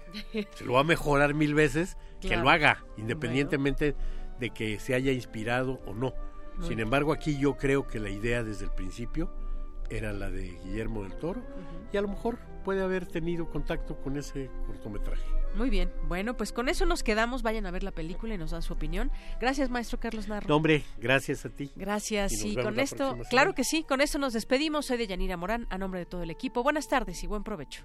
Se lo va a mejorar mil veces que lo haga, independientemente de que se haya inspirado o no. Muy Sin bien. embargo, aquí yo creo que la idea desde el principio era la de Guillermo del Toro y a lo mejor puede haber tenido contacto con ese cortometraje. Muy bien. Bueno, pues con eso nos quedamos. Vayan a ver la película y nos dan su opinión. Gracias, maestro Carlos Narro. No, hombre, gracias a ti. Gracias. Y Y, con esto, claro que sí, con esto nos despedimos. Soy de Yanira Morán, a nombre de todo el equipo. Buenas tardes y buen provecho.